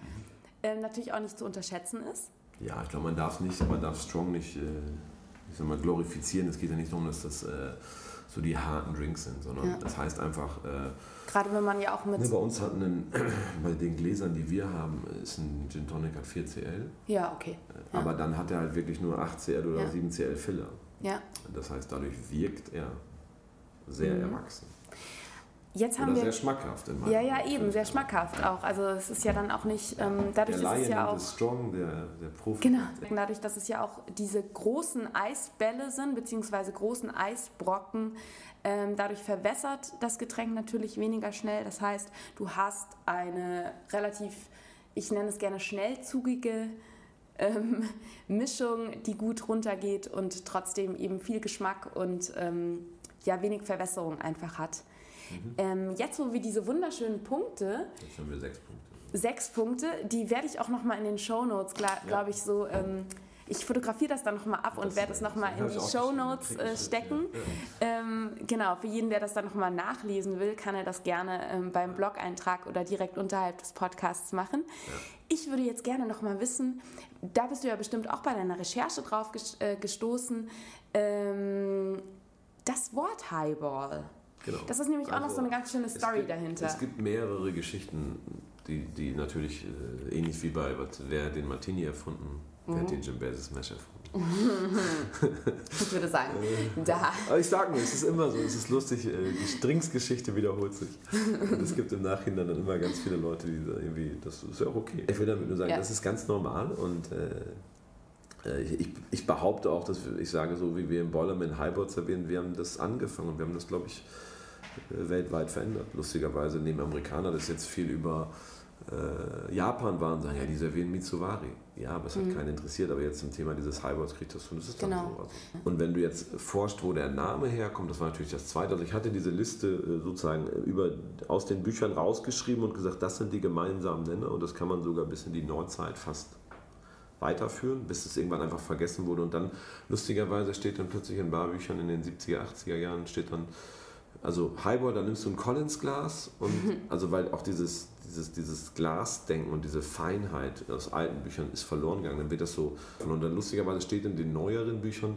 ähm, natürlich auch nicht zu unterschätzen ist. Ja, ich glaube, man darf nicht, man darf Strong nicht, äh, ich sag mal, glorifizieren. Es geht ja nicht darum, dass das äh, so die harten Drinks sind, sondern Ja. das heißt einfach, äh, Gerade wenn man ja auch mit... ne, bei uns hatten einen, bei den Gläsern, die wir haben, ist ein Gin Tonic hat 4cl, Ja, okay. äh, aber dann hat er halt wirklich nur 8cl oder Ja. 7cl Filler. Ja. Das heißt, dadurch wirkt er sehr Mhm. erwachsen. Jetzt haben Oder wir... sehr schmackhaft in meinem Ja, ja, eben, sehr schmackhaft auch. Also es ist ja dann auch nicht, ähm, dadurch Der ist es Lion ja nennt auch, es Strong, der, der Profi. genau, dadurch, dass es ja auch diese großen Eisbälle sind, beziehungsweise großen Eisbrocken, ähm, dadurch verwässert das Getränk natürlich weniger schnell. Das heißt, du hast eine relativ, ich nenne es gerne schnellzugige ähm, Mischung, die gut runtergeht und trotzdem eben viel Geschmack und ähm, ja, wenig Verwässerung einfach hat. Mhm. Ähm, jetzt, wo wir diese wunderschönen Punkte Jetzt haben wir sechs Punkte. sechs Punkte. Die werde ich auch nochmal in den Shownotes, glaube Ja. ich, so. Ähm, ich fotografiere das dann nochmal ab und Das, werde es nochmal in die Shownotes geschrieben. äh, stecken. ja. Ähm, genau, für jeden, der das dann nochmal nachlesen will, kann er das gerne ähm, beim Blog-Eintrag oder direkt unterhalb des Podcasts machen. Ich würde jetzt gerne nochmal wissen, da bist du ja bestimmt auch bei deiner Recherche drauf äh, gestoßen, ähm, das Wort Highball. Genau. Das ist nämlich auch noch Also, so eine ganz schöne Story gibt, dahinter. Es gibt mehrere Geschichten, die, die natürlich äh, ähnlich wie bei wer hat den Martini erfunden, wer Mhm. hat den Jambesi Smash erfunden. Ich würde sagen, da. Aber ich sag nur, es ist immer so, es ist lustig, äh, die Drinksgeschichte wiederholt sich. Und es gibt im Nachhinein dann immer ganz viele Leute, die da irgendwie, das ist ja auch okay. Ich will damit nur sagen, Ja. das ist ganz normal und äh, äh, ich, ich behaupte auch, dass wir, ich sage so, wie wir im Boilerman Highboard servieren, wir haben das angefangen und wir haben das, glaube ich, äh, weltweit verändert. Lustigerweise nehmen Amerikaner das jetzt viel über äh, Japan war und sagen, ja, die servieren Mitsuvari. Ja, aber es hat keinen interessiert, aber jetzt zum Thema dieses Highballs kriegt das schon, das ist dann Mhm. Genau. so. Also. Und wenn du jetzt forscht, wo der Name herkommt, das war natürlich das Zweite. Also ich hatte diese Liste äh, sozusagen über, aus den Büchern rausgeschrieben und gesagt, das sind die gemeinsamen Nenner und das kann man sogar bis in die Neuzeit fast weiterführen, bis es irgendwann einfach vergessen wurde. Und dann, lustigerweise, steht dann plötzlich in Barbüchern in den 70er, 80er Jahren, steht dann, also Highball, da nimmst du ein Collins-Glas und also weil auch dieses, dieses, dieses Glasdenken und diese Feinheit aus alten Büchern ist verloren gegangen, dann wird das so und dann lustigerweise steht in den neueren Büchern,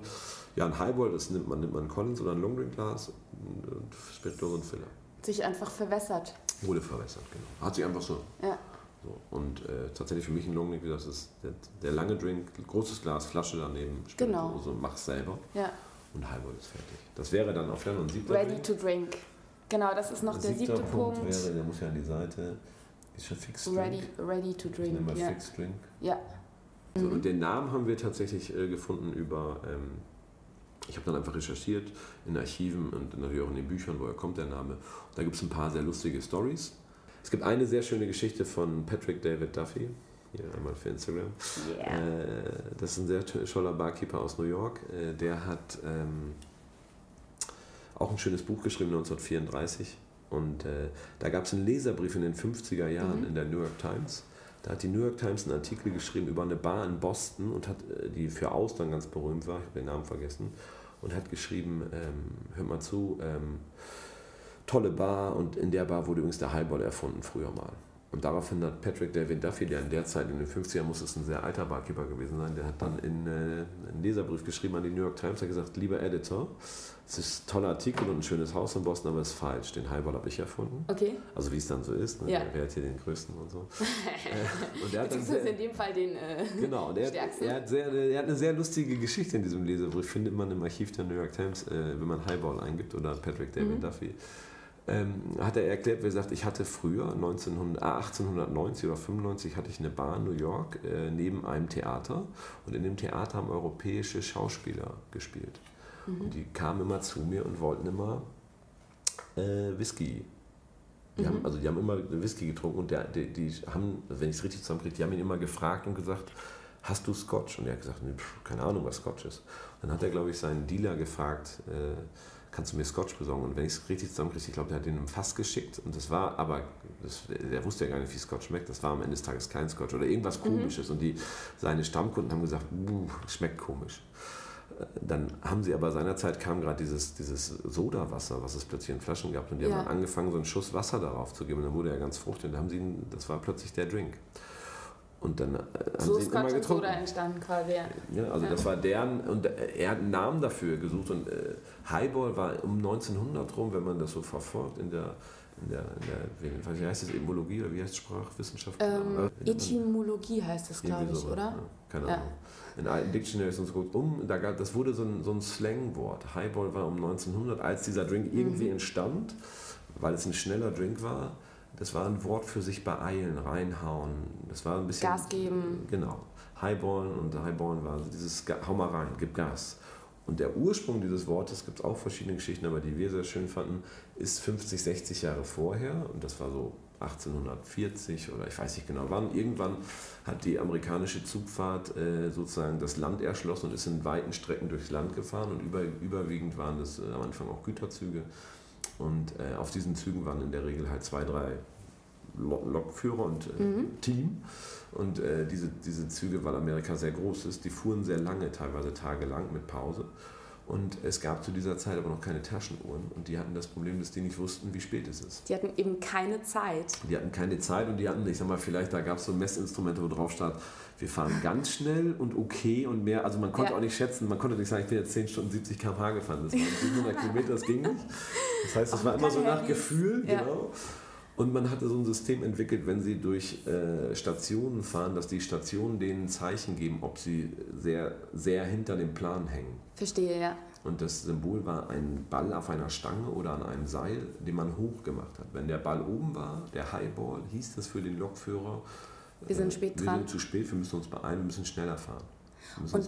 ja ein Highball, das nimmt man, nimmt man ein Collins oder ein Longdrink-Glas und, und Spittlose und Filler. Sich einfach verwässert. Wurde verwässert, genau. Hat sich einfach so. Ja. so. Und äh, tatsächlich für mich ein Longdrink, das ist der, der lange Drink, großes Glas, Flasche daneben, Genau. Spirituose, mach's selber Ja. Und Highball ist fertig. Das wäre dann auf ein siebter Ready Drink. to drink. Genau, das ist noch der Siebter siebte Punkt. wäre, der muss ja an die Seite, ist schon Fix Drink. Ready, ready to drink. nenne mal Ja. Fix Drink. ja. So, und den Namen haben wir tatsächlich äh, gefunden über, ähm, ich habe dann einfach recherchiert in Archiven und natürlich auch in den Büchern, woher kommt der Name. Und da gibt es ein paar sehr lustige Stories. Es gibt eine sehr schöne Geschichte von Patrick David Duffy, hier einmal für Instagram. Yeah. Äh, das ist ein sehr toller Barkeeper aus New York. Äh, der hat ähm, auch ein schönes Buch geschrieben, 1934. Und äh, da gab es einen Leserbrief in den 50er Jahren Mhm. in der New York Times. Da hat die New York Times einen Artikel geschrieben über eine Bar in Boston und hat, die für Austern ganz berühmt war, ich habe den Namen vergessen, und hat geschrieben, ähm, hört mal zu, ähm, tolle Bar und in der Bar wurde übrigens der Highball erfunden früher mal. Und daraufhin hat Patrick David Duffy, der in der Zeit in den 50ern muss es ein sehr alter Barkeeper gewesen sein, der hat dann in, äh, einen Leserbrief geschrieben an die New York Times, hat gesagt, lieber Editor, es ist ein toller Artikel und ein schönes Haus in Boston, aber es ist falsch. Den Highball habe ich erfunden. Okay. Also wie es dann so ist, ne? Ja. wer hat hier den größten und so. Äh, und der hat dann sehr, in dem Fall den äh, Genau, und er, stärksten. er, hat sehr, er hat eine sehr lustige Geschichte in diesem Leserbrief, findet man im Archiv der New York Times, äh, wenn man Highball eingibt oder Patrick David Mhm. Duffy. Ähm, hat er erklärt, wie gesagt, ich hatte früher, 1900, ah, 1890 oder 95, hatte ich eine Bar in New York äh, neben einem Theater und in dem Theater haben europäische Schauspieler gespielt. Mhm. Und die kamen immer zu mir und wollten immer äh, Whisky. Die Mhm. haben, also die haben immer Whisky getrunken und der, die, die haben, wenn ich es richtig zusammenkriege, die haben ihn immer gefragt und gesagt, hast du Scotch? Und er hat gesagt, nee, pff, keine Ahnung, was Scotch ist. Und dann hat er, glaube ich, seinen Dealer gefragt, äh, kannst du mir Scotch besorgen? Und wenn ich es richtig zusammenkriege, ich glaube, der hat den im Fass geschickt und das war aber, das, der wusste ja gar nicht, wie Scotch schmeckt, das war am Ende des Tages kein Scotch oder irgendwas komisches. Und die, seine Stammkunden haben gesagt, "Buh, schmeckt komisch. Äh, Dann haben sie aber seinerzeit kam gerade dieses, dieses Sodawasser, was es plötzlich in Flaschen gab. Und die Ja. haben dann angefangen, so einen Schuss Wasser darauf zu geben. Und dann wurde er ganz fruchtig. Und dann haben sie das war plötzlich der Drink. Und dann äh, haben so sie ihn immer getrunken. Soda entstanden quasi. Ja. Also Ja. das war deren, und er hat einen Namen dafür gesucht und äh, Highball war um 1900 rum, wenn man das so verfolgt, in der, in der, in der wie, heißt das, Etymologie oder wie heißt Sprachwissenschaft? Ähm, Äh, Etymologie heißt das, glaube ich, oder? Ja, keine. Ahnung. In alten Dictionaries und so um, da gab, das wurde so ein, so ein Slangwort. Highball war um 1900, als dieser Drink irgendwie Mhm. entstand, weil es ein schneller Drink war. Das war ein Wort für sich beeilen, reinhauen. Das war ein bisschen. Gas geben. Genau. Highballen und Highballen war dieses Hau mal rein, gib Gas. Und der Ursprung dieses Wortes, gibt es auch verschiedene Geschichten, aber die wir sehr schön fanden, ist 50, 60 Jahre vorher. Und das war so 1840 oder ich weiß nicht genau wann. Irgendwann hat die amerikanische Zugfahrt äh, sozusagen das Land erschlossen und ist in weiten Strecken durchs Land gefahren. Und über, überwiegend waren das äh, am Anfang auch Güterzüge. Und äh, auf diesen Zügen waren in der Regel halt zwei, drei Lo- Lokführer und äh, Mhm. Team. Und äh, diese, diese Züge, weil Amerika sehr groß ist, die fuhren sehr lange, teilweise tagelang mit Pause. Und es gab zu dieser Zeit aber noch keine Taschenuhren. Und die hatten das Problem, dass die nicht wussten, wie spät es ist. Die hatten eben keine Zeit. Die hatten keine Zeit und die hatten, ich sag mal, vielleicht, da gab es so Messinstrumente, wo drauf stand, wir fahren ganz schnell und okay und mehr. Also man konnte Ja. auch nicht schätzen, man konnte nicht sagen, ich bin jetzt 10 Stunden 70 km/h gefahren. Das waren 700 Kilometer, das ging nicht. Das heißt, es war immer so nach. Gefühl, Ja. genau. Und man hatte so ein System entwickelt, wenn sie durch äh, Stationen fahren, dass die Stationen denen Zeichen geben, ob sie sehr, sehr hinter dem Plan hängen. Verstehe, ja. Und das Symbol war ein Ball auf einer Stange oder an einem Seil, den man hoch gemacht hat. Wenn der Ball oben war, der Highball, hieß das für den Lokführer, Wir sind äh, spät wir dran. sind zu spät, wir müssen uns beeilen, wir müssen schneller fahren.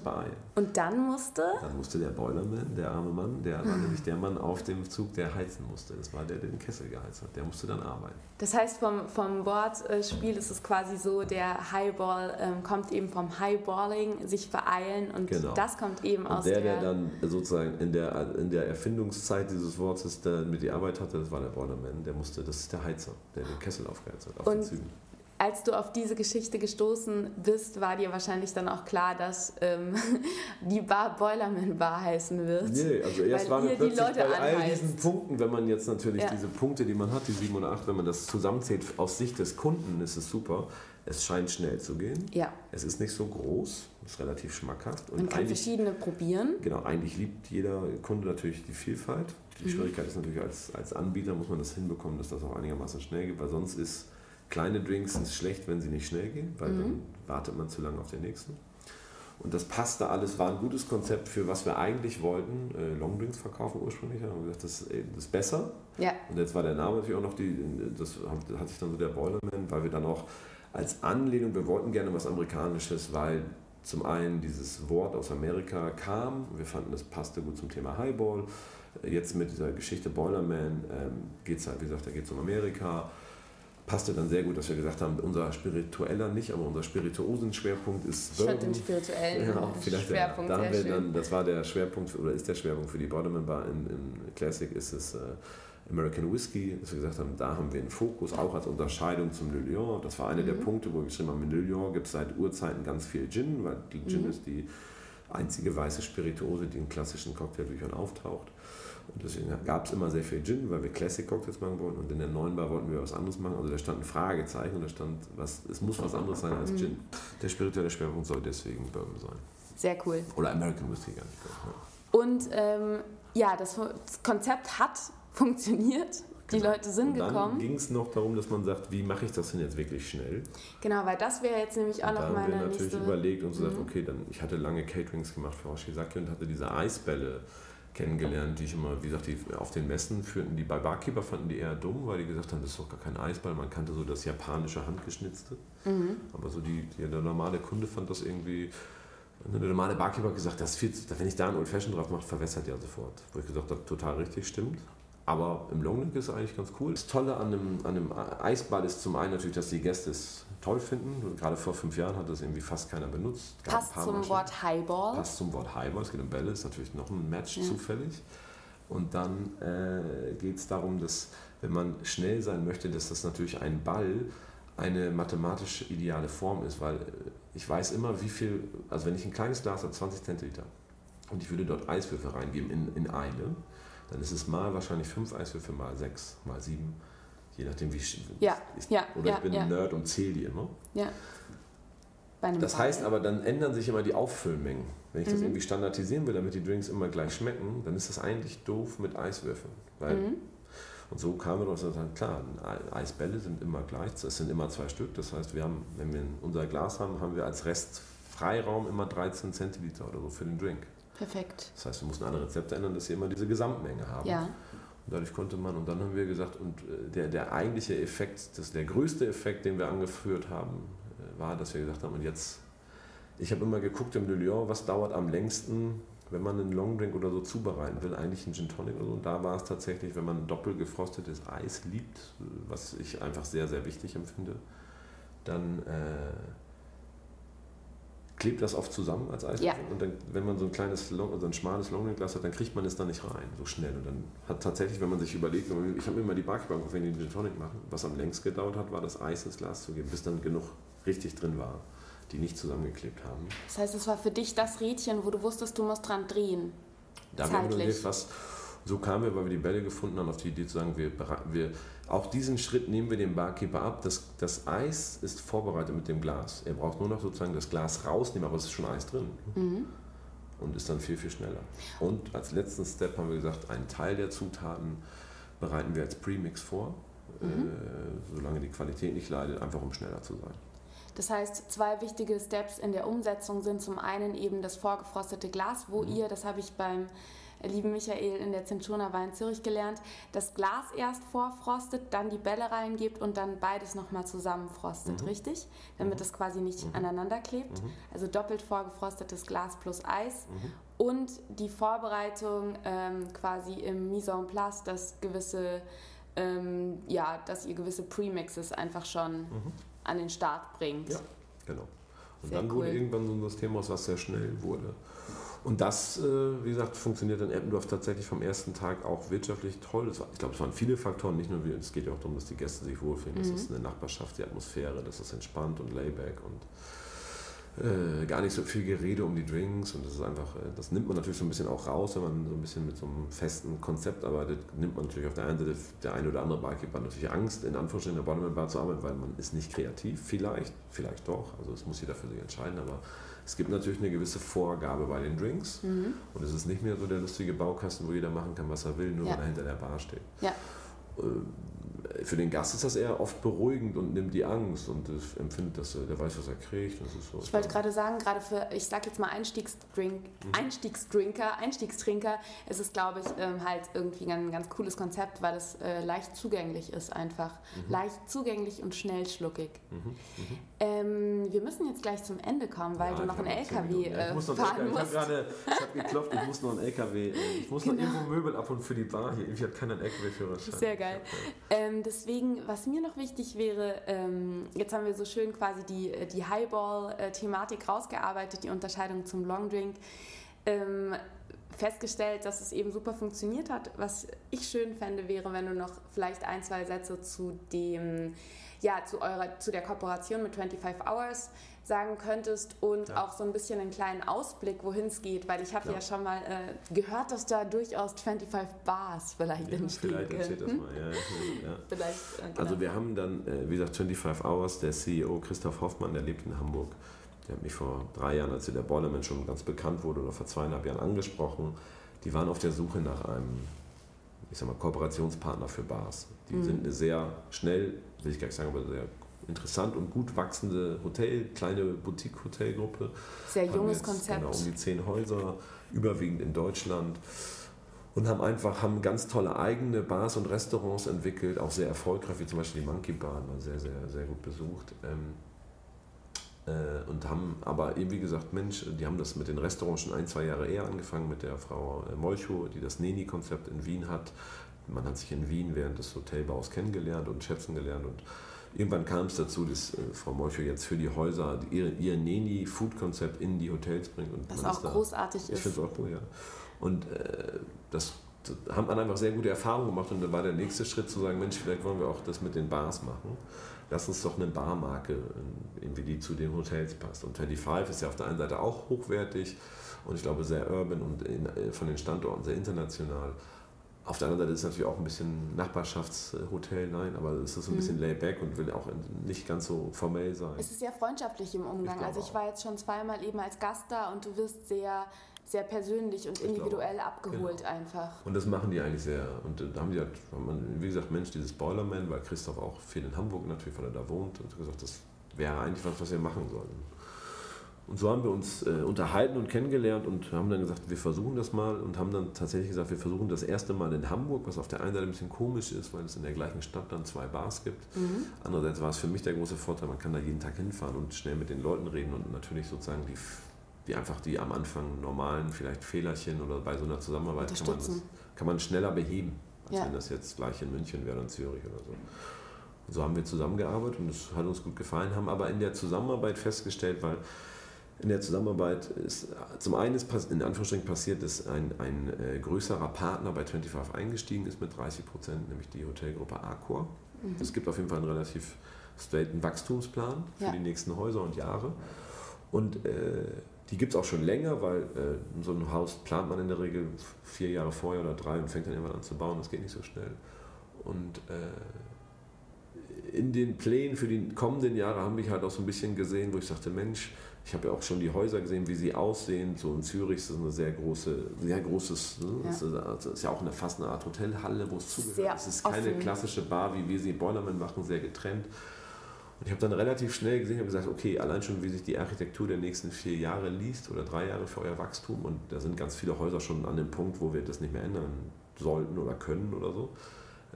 Beeilen. Und dann musste, Dann musste der Boilerman, der arme Mann, der war nämlich der Mann auf dem Zug, der heizen musste. Das war der, der den Kessel geheizt hat. Der musste dann arbeiten. das heißt vom, vom Wortspiel ist es quasi so, der Highball ähm, kommt eben vom Highballing, sich beeilen und Genau. das kommt eben Und aus der, der dann sozusagen in der, in der Erfindungszeit dieses Wortes der mit die Arbeit hatte, das war der Boilerman. Der musste, das ist der Heizer, der den Kessel aufgeheizt hat auf den Und Zügen. Als du auf diese Geschichte gestoßen bist, war dir wahrscheinlich dann auch klar, dass ähm, die Bar Boilerman Bar heißen wird. Nee, also erst waren wir plötzlich bei all anheizt. diesen Punkten, wenn man jetzt natürlich Ja. diese Punkte, die man hat, die sieben oder acht, wenn man das zusammenzählt, aus Sicht des Kunden ist es super. Es scheint schnell zu gehen. Ja, Es ist nicht so groß, ist relativ schmackhaft. man Und kann eigentlich, verschiedene probieren. genau, eigentlich liebt jeder Kunde natürlich die Vielfalt. Die Mhm. Schwierigkeit ist natürlich, als, als Anbieter muss man das hinbekommen, dass das auch einigermaßen schnell geht, weil sonst ist kleine Drinks ist schlecht, wenn sie nicht schnell gehen, weil Mhm. dann wartet man zu lange auf den nächsten. Und das passte alles, war ein gutes Konzept für was wir eigentlich wollten. Äh, Longdrinks verkaufen ursprünglich. Haben wir gesagt, das, ist, äh, das ist besser. Ja, Und jetzt war der Name natürlich auch noch die, das hat sich dann so der Boilerman, weil wir dann auch als Anlehnung, wir wollten gerne was Amerikanisches, weil zum einen dieses Wort aus Amerika kam, wir fanden, das passte gut zum Thema Highball. Jetzt mit dieser Geschichte Boilerman ähm, geht es halt, wie gesagt, da geht es um Amerika. Passte dann sehr gut, dass wir gesagt haben, unser spiritueller nicht, aber unser spirituosen Schwerpunkt ist ich fand den Bourbon. spirituellen Ja, vielleicht Schwerpunkt da haben wir dann, das war der Schwerpunkt oder ist der Schwerpunkt für die Bottleman Bar in, in Classic ist es äh, American Whiskey, dass wir gesagt haben, da haben wir einen Fokus, auch als Unterscheidung zum Le Lion. Das war einer der Mhm. Punkte, wo wir geschrieben haben, in Le Lion gibt es seit Urzeiten ganz viel Gin, weil die Gin Mhm. ist die einzige weiße Spirituose, die in klassischen Cocktailbüchern auftaucht. Und deswegen gab es immer sehr viel Gin, weil wir Classic Cocktails machen wollten. Und in der neuen Bar wollten wir was anderes machen. Also da stand ein Fragezeichen und da stand, was, es muss was anderes sein als Gin. Der spirituelle Schwerpunkt soll deswegen Bourbon sein. Sehr cool. Oder American Whiskey gar nicht. Ja. Und ähm, ja, das Konzept hat funktioniert. Die genau. Leute sind und dann gekommen. ging es noch darum, dass man sagt, wie mache ich das denn jetzt wirklich schnell? Genau, weil das wäre jetzt nämlich auch und noch meine nächste... haben wir natürlich überlegt und so mhm. gesagt, okay, dann, ich hatte lange Caterings gemacht für Hoshizaki und hatte diese Eisbälle kennengelernt, die ich immer, wie gesagt, die auf den Messen führten, die bei Barkeeper fanden die eher dumm, weil die gesagt haben, das ist doch gar kein Eisball, man kannte so das japanische Handgeschnitzte. Mhm. Aber so die, die, der normale Kunde fand das irgendwie, der normale Barkeeper hat gesagt, das viel, wenn ich da ein Old Fashion drauf mache, verwässert ja sofort. Wo ich gesagt habe, total richtig, stimmt. Aber im Longneck ist es eigentlich ganz cool. Das Tolle an einem, an einem Eisball ist zum einen natürlich, dass die Gäste es toll finden. Gerade vor fünf Jahren hat das irgendwie fast keiner benutzt. Passt zum Maschen. Wort Highball. Passt zum Wort Highball. Es geht um Bälle, ist natürlich noch ein Match ja. zufällig. Und dann äh, geht es darum, dass wenn man schnell sein möchte, dass das natürlich ein Ball eine mathematisch ideale Form ist, weil äh, ich weiß immer, wie viel, also wenn ich ein kleines Glas habe, 20 Zentiliter, und ich würde dort Eiswürfel reingeben in, in eine, dann ist es mal wahrscheinlich fünf Eiswürfel, mal sechs, mal sieben, je nachdem wie ich, ja, ich ja, oder ja, ich bin ja. ein Nerd und zähle die immer. Ja. Das heißt aber, dann ändern sich immer die Auffüllmengen. Wenn ich mhm. das irgendwie standardisieren will, damit die Drinks immer gleich schmecken, dann ist das eigentlich doof mit Eiswürfeln. Weil mhm. Und so kam wir sagen, klar, Eisbälle sind immer gleich, es sind immer zwei Stück. Das heißt, wir haben, wenn wir unser Glas haben, haben wir als Restfreiraum immer 13 Zentiliter oder so für den Drink. Perfekt. Das heißt, wir mussten andere Rezepte ändern, dass sie immer diese Gesamtmenge haben. Ja. Dadurch konnte man, und dann haben wir gesagt, und äh, der, der eigentliche Effekt, das, der größte Effekt, den wir angeführt haben, äh, war, dass wir gesagt haben, und jetzt, ich habe immer geguckt im Le Lyon, was dauert am längsten, wenn man einen Longdrink oder so zubereiten will, eigentlich einen Gin Tonic oder so. Und da war es tatsächlich, wenn man doppelt gefrostetes Eis liebt, was ich einfach sehr, sehr wichtig empfinde, dann äh, klebt das oft zusammen als Eis. Ja. Und dann, wenn man so ein kleines, Long, so ein schmales Longdrink-Glas hat, dann kriegt man es da nicht rein, so schnell. Und dann hat tatsächlich, wenn man sich überlegt, ich habe mir immer die Barkeeper wenn die den Gin Tonic machen, was am längst gedauert hat, war das Eis ins Glas zu geben, bis dann genug richtig drin war die nicht zusammengeklebt haben. Das heißt, es war für dich das Rädchen, wo du wusstest, du musst dran drehen. Da haben wir was. So kamen wir, weil wir die Bälle gefunden haben, auf die Idee zu sagen, wir, wir, auch diesen Schritt nehmen wir dem Barkeeper ab. Das, das Eis ist vorbereitet mit dem Glas. Er braucht nur noch sozusagen das Glas rausnehmen, aber es ist schon Eis drin. Mhm. Und ist dann viel, viel schneller. Und als letzten Step haben wir gesagt, einen Teil der Zutaten bereiten wir als Premix vor, mhm. äh, solange die Qualität nicht leidet, einfach um schneller zu sein. Das heißt, zwei wichtige Steps in der Umsetzung sind zum einen eben das vorgefrostete Glas, wo mhm. ihr, das habe ich beim lieben Michael in der Zentrona Wein Zürich gelernt, das Glas erst vorfrostet, dann die Bälle reingebt und dann beides nochmal zusammenfrostet, mhm. richtig? Damit mhm. das quasi nicht mhm. aneinander klebt. Mhm. Also doppelt vorgefrostetes Glas plus Eis. Mhm. Und die Vorbereitung ähm, quasi im Mise en place, dass gewisse, ähm, ja, dass ihr gewisse Premixes einfach schon mhm an den Start bringt. Ja, genau. Und sehr dann wurde irgendwann so das Thema, was sehr schnell wurde. Und das, äh, wie gesagt, funktioniert in Eppendorf tatsächlich vom ersten Tag auch wirtschaftlich toll. War, ich glaube, es waren viele Faktoren, nicht nur. Es geht ja auch darum, dass die Gäste sich wohlfühlen. Mhm. Das ist eine Nachbarschaft, die Atmosphäre, das ist entspannt und layback und äh, gar nicht so viel Gerede um die Drinks und das ist einfach, äh, das nimmt man natürlich so ein bisschen auch raus, wenn man so ein bisschen mit so einem festen Konzept arbeitet, nimmt man natürlich auf der einen Seite der eine oder andere Barkeeper natürlich Angst, in Anführungsstrichen in der Bottom Bar zu arbeiten, weil man ist nicht kreativ, vielleicht, vielleicht doch, also das muss jeder für sich entscheiden, aber es gibt natürlich eine gewisse Vorgabe bei den Drinks mhm. und es ist nicht mehr so der lustige Baukasten, wo jeder machen kann, was er will, nur ja. weil er hinter der Bar steht. Ja. Äh, für den Gast ist das eher oft beruhigend und nimmt die Angst und empfindet, dass er, der weiß, was er kriegt. So ich wollte gerade sagen, gerade für, ich sag jetzt mal Einstiegsdrink, mhm. Einstiegsdrinker, Einstiegstrinker, ist es, glaube ich, ähm, halt irgendwie ein ganz cooles Konzept, weil es äh, leicht zugänglich ist einfach. Mhm. Leicht zugänglich und schnell schluckig. Mhm. mhm. Ähm, wir müssen jetzt gleich zum Ende kommen, weil ja, du noch einen LKW äh, ich fahren musst. Ich habe gerade, ich habe geklopft, ich muss noch einen LKW, äh, ich muss genau. noch irgendwo Möbel ab und für die Bar hier. Ich habe keinen LKW-Führerschein. Sehr geil. Ähm, deswegen, was mir noch wichtig wäre, ähm, jetzt haben wir so schön quasi die, äh, die Highball-Thematik rausgearbeitet, die Unterscheidung zum Longdrink. Ähm, festgestellt, dass es eben super funktioniert hat. Was ich schön fände, wäre, wenn du noch vielleicht ein, zwei Sätze zu dem, ja, zu eurer, zu der Kooperation mit 25 Hours sagen könntest und ja. auch so ein bisschen einen kleinen Ausblick, wohin es geht, weil ich habe ja. ja. schon mal äh, gehört, dass da durchaus 25 Bars vielleicht ja, entstehen Vielleicht entsteht das mal, ja. vielleicht, äh, genau. Also wir haben dann, äh, wie gesagt, 25 Hours, der CEO Christoph Hoffmann, der lebt in Hamburg, der hat mich vor drei Jahren, als der Boilerman schon ganz bekannt wurde, oder vor zweieinhalb Jahren angesprochen. Die waren auf der Suche nach einem, ich sag mal, Kooperationspartner für Bars. Die mhm. sind eine sehr schnell, will ich gar nicht sagen, aber sehr interessant und gut wachsende Hotel, kleine Boutique-Hotelgruppe. Sehr junges jetzt, Konzept. Genau, um die zehn Häuser, überwiegend in Deutschland. Und haben einfach haben ganz tolle eigene Bars und Restaurants entwickelt, auch sehr erfolgreich, wie zum Beispiel die Monkey Bar, war sehr, sehr, sehr gut besucht. Ähm, äh, und haben aber eben wie gesagt, Mensch, die haben das mit den Restaurants schon ein, zwei Jahre eher angefangen mit der Frau äh, Molcho, die das Neni-Konzept in Wien hat. Man hat sich in Wien während des Hotelbaus kennengelernt und schätzen gelernt und irgendwann kam es dazu, dass äh, Frau Molcho jetzt für die Häuser ihr, ihr Neni-Food-Konzept in die Hotels bringt. Und Was auch da, großartig ich ist. Ich finde es auch cool, ja. Und äh, das haben man einfach sehr gute Erfahrungen gemacht und dann war der nächste Schritt zu sagen, Mensch, vielleicht wollen wir auch das mit den Bars machen. Lass uns doch eine Barmarke, irgendwie die zu den Hotels passt. Und 25 ist ja auf der einen Seite auch hochwertig und ich glaube sehr urban und in, äh, von den Standorten sehr international. Auf der anderen Seite ist es natürlich auch ein bisschen Nachbarschaftshotel, nein, aber es ist so ein bisschen mhm. layback und will auch nicht ganz so formell sein. Es ist sehr freundschaftlich im Umgang. Ich also ich war jetzt schon zweimal eben als Gast da und du wirst sehr sehr persönlich und individuell abgeholt genau. einfach. Und das machen die eigentlich sehr. Und da haben die halt, wie gesagt, Mensch, dieses Boilerman, weil Christoph auch viel in Hamburg natürlich, weil er da wohnt, und gesagt, das wäre eigentlich was, was wir machen sollen. Und so haben wir uns äh, unterhalten und kennengelernt und haben dann gesagt, wir versuchen das mal und haben dann tatsächlich gesagt, wir versuchen das erste Mal in Hamburg, was auf der einen Seite ein bisschen komisch ist, weil es in der gleichen Stadt dann zwei Bars gibt. Mhm. Andererseits war es für mich der große Vorteil, man kann da jeden Tag hinfahren und schnell mit den Leuten reden und natürlich sozusagen die die einfach die am Anfang normalen vielleicht Fehlerchen oder bei so einer Zusammenarbeit kann man, das, kann man schneller beheben, als ja. wenn das jetzt gleich in München wäre oder in Zürich oder so. Und so haben wir zusammengearbeitet und es hat uns gut gefallen, haben aber in der Zusammenarbeit festgestellt, weil in der Zusammenarbeit ist zum einen ist in Anführungsstrichen passiert, dass ein, ein äh, größerer Partner bei 25 eingestiegen ist mit 30 Prozent, nämlich die Hotelgruppe Accor. Mhm. Es gibt auf jeden Fall einen relativ straighten Wachstumsplan für ja. die nächsten Häuser und Jahre. Und äh, die gibt es auch schon länger, weil äh, so ein Haus plant man in der Regel vier Jahre vorher oder drei und fängt dann irgendwann an zu bauen. Das geht nicht so schnell. Und äh, in den Plänen für die kommenden Jahre haben mich halt auch so ein bisschen gesehen, wo ich sagte, Mensch, ich habe ja auch schon die Häuser gesehen, wie sie aussehen. So in Zürich ist das eine sehr große, sehr großes, ne? ja. Das, ist, das, ist, ja auch eine, fast eine Art Hotelhalle, wo es zugehört. Es ist keine offen. klassische Bar, wie wir sie in Boilerman machen, sehr getrennt. Und ich habe dann relativ schnell gesehen, habe gesagt, okay, allein schon, wie sich die Architektur der nächsten vier Jahre liest oder drei Jahre für euer Wachstum und da sind ganz viele Häuser schon an dem Punkt, wo wir das nicht mehr ändern sollten oder können oder so.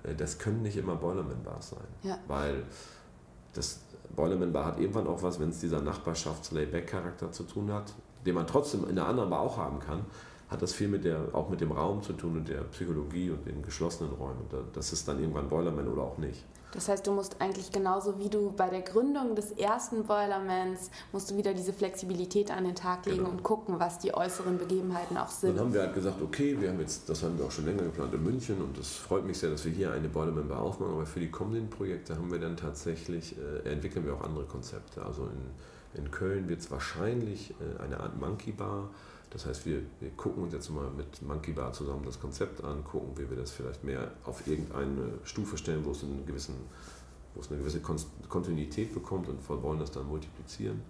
Äh, das können nicht immer Boilerman-Bars sein, ja. weil das Boilerman-Bar hat irgendwann auch was, wenn es dieser Nachbarschafts-Layback-Charakter zu tun hat, den man trotzdem in der anderen Bar auch haben kann, hat das viel mit der, auch mit dem Raum zu tun und der Psychologie und den geschlossenen Räumen. Das ist dann irgendwann Boilerman oder auch nicht. Das heißt, du musst eigentlich genauso wie du bei der Gründung des ersten Boilermans, musst du wieder diese Flexibilität an den Tag legen genau. und gucken, was die äußeren Begebenheiten auch sind. Dann haben wir halt gesagt, okay, wir haben jetzt, das haben wir auch schon länger geplant in München und das freut mich sehr, dass wir hier eine Boilerman Bar aufmachen, aber für die kommenden Projekte haben wir dann tatsächlich, äh, entwickeln wir auch andere Konzepte. Also in, in Köln wird es wahrscheinlich äh, eine Art Monkey Bar das heißt, wir, wir gucken uns jetzt mal mit Monkey Bar zusammen das Konzept an, gucken, wie wir das vielleicht mehr auf irgendeine Stufe stellen, wo es, einen gewissen, wo es eine gewisse Kontinuität bekommt und wollen das dann multiplizieren.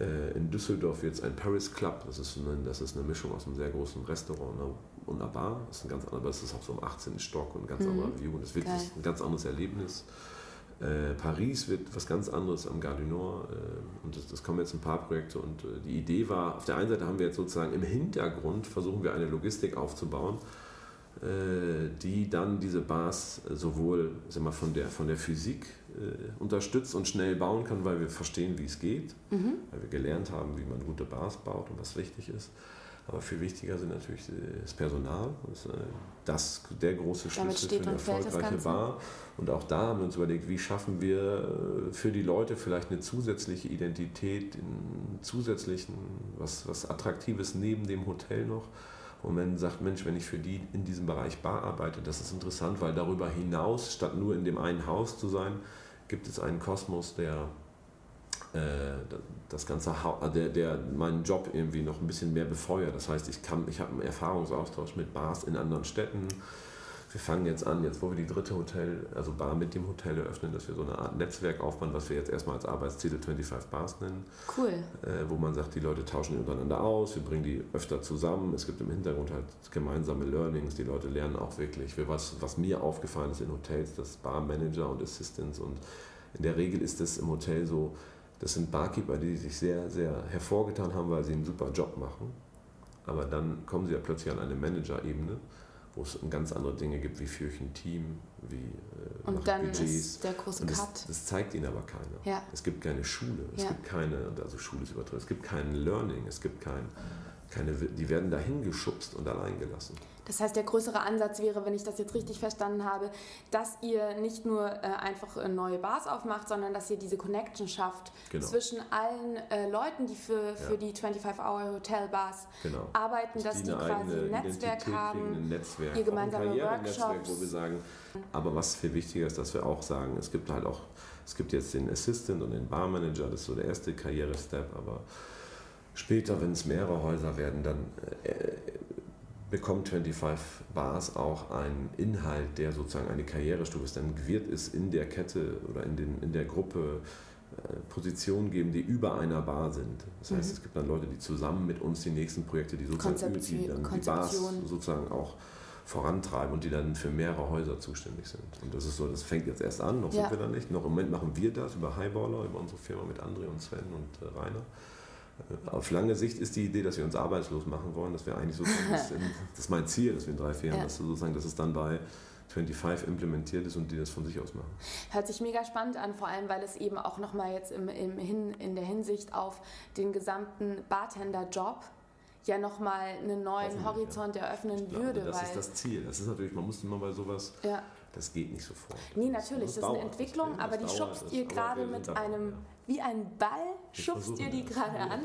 Äh, in Düsseldorf es ein Paris Club, das ist, eine, das ist eine Mischung aus einem sehr großen Restaurant und einer Bar. Das ist ein ganz anderer, das ist auch so im 18. Stock und ein ganz mhm. anderer View. Und es wird ein ganz anderes Erlebnis. Äh, Paris wird was ganz anderes am Gare du Nord äh, und das, das, kommen jetzt ein paar Projekte und äh, die Idee war, auf der einen Seite haben wir jetzt sozusagen im Hintergrund versuchen wir eine Logistik aufzubauen, äh, die dann diese Bars sowohl sag mal, von, der, von der Physik äh, unterstützt und schnell bauen kann, weil wir verstehen, wie es geht, mhm. weil wir gelernt haben, wie man gute Bars baut und was wichtig ist aber viel wichtiger sind natürlich das Personal. Das ist äh, das, der große Schlüssel für eine erfolgreiche Bar. Und auch da haben wir uns überlegt, wie schaffen wir äh, für die Leute vielleicht eine zusätzliche Identität, einen zusätzlichen, was, was Attraktives neben dem Hotel noch. Und wenn man sagt, Mensch, wenn ich für die in diesem Bereich Bar arbeite, das ist interessant, weil darüber hinaus, statt nur in dem einen Haus zu sein, gibt es einen Kosmos, der äh, das ganze der, der meinen Job irgendwie noch ein bisschen mehr befeuert. Das heißt, ich, kann, ich habe einen Erfahrungsaustausch mit Bars in anderen Städten. Wir fangen jetzt an, jetzt wo wir die dritte Hotel, also Bar mit dem Hotel eröffnen, dass wir so eine Art Netzwerk aufbauen, was wir jetzt erstmal als Arbeitstitel 25 Bars nennen. Cool. Äh, wo man sagt, die Leute tauschen untereinander aus, wir bringen die öfter zusammen. Es gibt im Hintergrund halt gemeinsame Learnings, die Leute lernen auch wirklich. Für was, was mir aufgefallen ist in Hotels, dass Barmanager und Assistants und in der Regel ist es im Hotel so, das sind Barkeeper, die sich sehr, sehr hervorgetan haben, weil sie einen super Job machen. Aber dann kommen sie ja plötzlich an eine Manager-Ebene, wo es ganz andere Dinge gibt, wie führe ich ein Team, wie äh, Und dann Budgets. ist der große das, Cut. Das, zeigt ihnen aber keiner. Ja. Es gibt keine Schule, es ja. gibt keine, also Schule ist übertrieben, es gibt kein Learning, es gibt kein, keine, die werden dahin geschubst und allein gelassen. Das heißt, der größere Ansatz wäre, wenn ich das jetzt richtig verstanden habe, dass ihr nicht nur äh, einfach äh, neue Bars aufmacht, sondern dass ihr diese Connection schafft genau. zwischen allen äh, Leuten, die für, für ja. die 25-Hour-Hotel-Bars genau. arbeiten, dass, dass die, quasi ein Netzwerk haben, ein Netzwerk, ihr gemeinsame Workshops. Wo wir sagen, aber was viel wichtiger ist, dass wir auch sagen, es gibt halt auch, es gibt jetzt den Assistant und den Barmanager, das ist so der erste Karriere-Step, aber später, wenn es mehrere Häuser werden, dann äh, bekommt 25 Bars auch einen Inhalt, der sozusagen eine Karrierestufe ist. Dann wird es in der Kette oder in, den, in der Gruppe äh, Positionen geben, die über einer Bar sind. Das heißt, mhm. es gibt dann Leute, die zusammen mit uns die nächsten Projekte, die sozusagen die, dann die Bars sozusagen auch vorantreiben und die dann für mehrere Häuser zuständig sind. Und das ist so, das fängt jetzt erst an, noch ja. sind wir da nicht. Noch im Moment machen wir das über Highballer, über unsere Firma mit André und Sven und äh, Rainer. Auf lange Sicht ist die Idee, dass wir uns arbeitslos machen wollen, dass wir eigentlich sozusagen, das, das ist mein Ziel, dass wir in drei, vier Jahren, ja. dass sozusagen, dass es dann bei 25 implementiert ist und die das von sich aus machen. Hört sich mega spannend an, vor allem weil es eben auch nochmal jetzt im, im Hin, in der Hinsicht auf den gesamten Bartender-Job ja nochmal einen neuen Horizont ja. eröffnen glaube, würde. Das ist das Ziel. Das ist natürlich, man muss immer bei sowas, ja. das geht nicht sofort. Nee, natürlich, das, das ist eine Entwicklung, aber die schubst ihr gerade mit einem wie ein Ball schubst ihr die gerade an.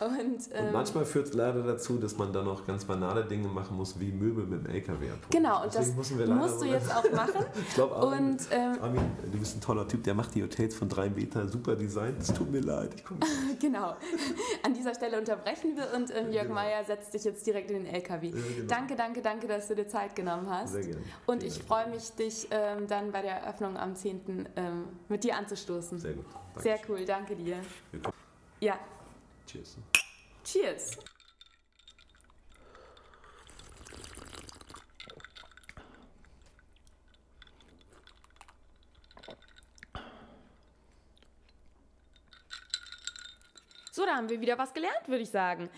Und, ähm, und, manchmal führt es leider dazu, dass man dann noch ganz banale Dinge machen muss, wie Möbel mit dem LKW abholen. Genau, und das musst du jetzt auch machen. ich glaube, Armin, ähm, Armin, du bist ein toller Typ, der macht die Hotels von drei Meter, super Design. Es tut mir leid. genau. An dieser Stelle unterbrechen wir und ähm, Jörg genau. Meier setzt dich jetzt direkt in den LKW. Ja, genau. Danke, danke, danke, dass du dir Zeit genommen hast. Sehr gerne. Und ich freue mich, dich ähm, dann bei der Eröffnung am 10. Ähm, mit dir anzustoßen. Sehr gut. Sehr cool, danke dir. Ja. Cheers. Cheers. So, da haben wir wieder was gelernt, würde ich sagen.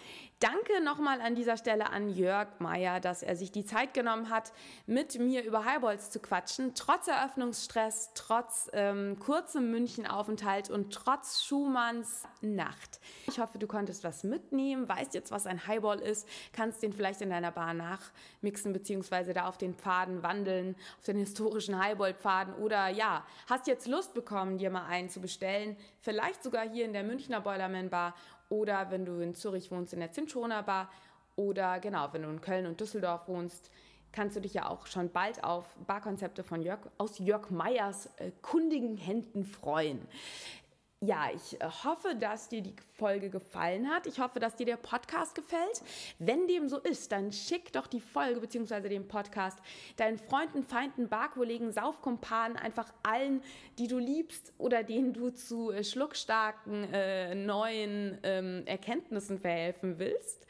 Danke nochmal an dieser Stelle an Jörg Meyer, dass er sich die Zeit genommen hat, mit mir über Highballs zu quatschen, trotz Eröffnungsstress, trotz ähm, kurzem Münchenaufenthalt und trotz Schumanns Nacht. Ich hoffe, du konntest was mitnehmen, weißt jetzt, was ein Highball ist, kannst den vielleicht in deiner Bar nachmixen, beziehungsweise da auf den Pfaden wandeln, auf den historischen Highball-Pfaden. Oder ja, hast jetzt Lust bekommen, dir mal einen zu bestellen, vielleicht sogar hier in der Münchner Boilerman Bar oder wenn du in Zürich wohnst, in der Zinschona Bar. Oder genau, wenn du in Köln und Düsseldorf wohnst, kannst du dich ja auch schon bald auf Barkonzepte von Jörg, aus Jörg Meyers äh, kundigen Händen freuen ja, ich äh, hoffe, dass dir die Folge gefallen hat. Ich hoffe, dass dir der Podcast gefällt. Wenn dem so ist, dann schick doch die Folge bzw. den Podcast deinen Freunden, Feinden, Barkollegen, Saufkumpanen, einfach allen, die du liebst oder denen du zu äh, schluckstarken äh, neuen ähm, Erkenntnissen verhelfen willst.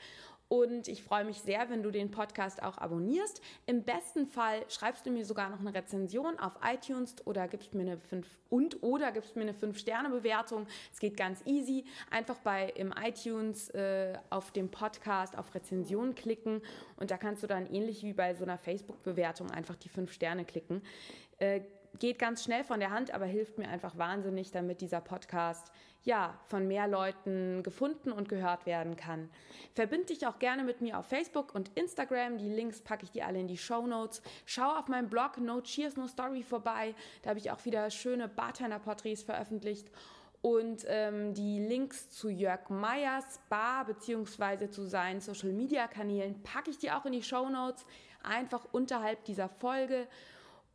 Und ich freue mich sehr, wenn du den Podcast auch abonnierst. Im besten Fall schreibst du mir sogar noch eine Rezension auf iTunes oder gibst mir eine 5 und oder gibst mir eine 5 Sterne Bewertung. Es geht ganz easy. Einfach bei im iTunes äh, auf dem Podcast auf Rezension klicken und da kannst du dann ähnlich wie bei so einer Facebook Bewertung einfach die 5 Sterne klicken. Äh, geht ganz schnell von der Hand, aber hilft mir einfach wahnsinnig, damit dieser Podcast ja von mehr Leuten gefunden und gehört werden kann. Verbind dich auch gerne mit mir auf Facebook und Instagram. Die Links packe ich dir alle in die Show Notes. Schau auf meinem Blog No Cheers No Story vorbei. Da habe ich auch wieder schöne Bartender-Porträts veröffentlicht. Und ähm, die Links zu Jörg Meyers Bar bzw. zu seinen Social Media Kanälen packe ich dir auch in die Show Notes, einfach unterhalb dieser Folge.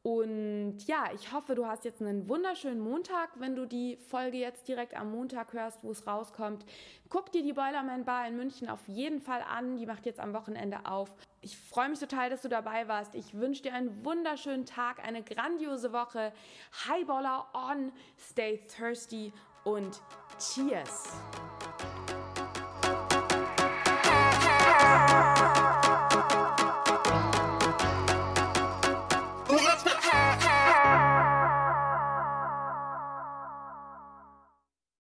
Und ja, ich hoffe, du hast jetzt einen wunderschönen Montag, wenn du die Folge jetzt direkt am Montag hörst, wo es rauskommt. Guck dir die Boilerman Bar in München auf jeden Fall an. Die macht jetzt am Wochenende auf. Ich freue mich total, dass du dabei warst. Ich wünsche dir einen wunderschönen Tag, eine grandiose Woche. Highballer on, stay thirsty und cheers!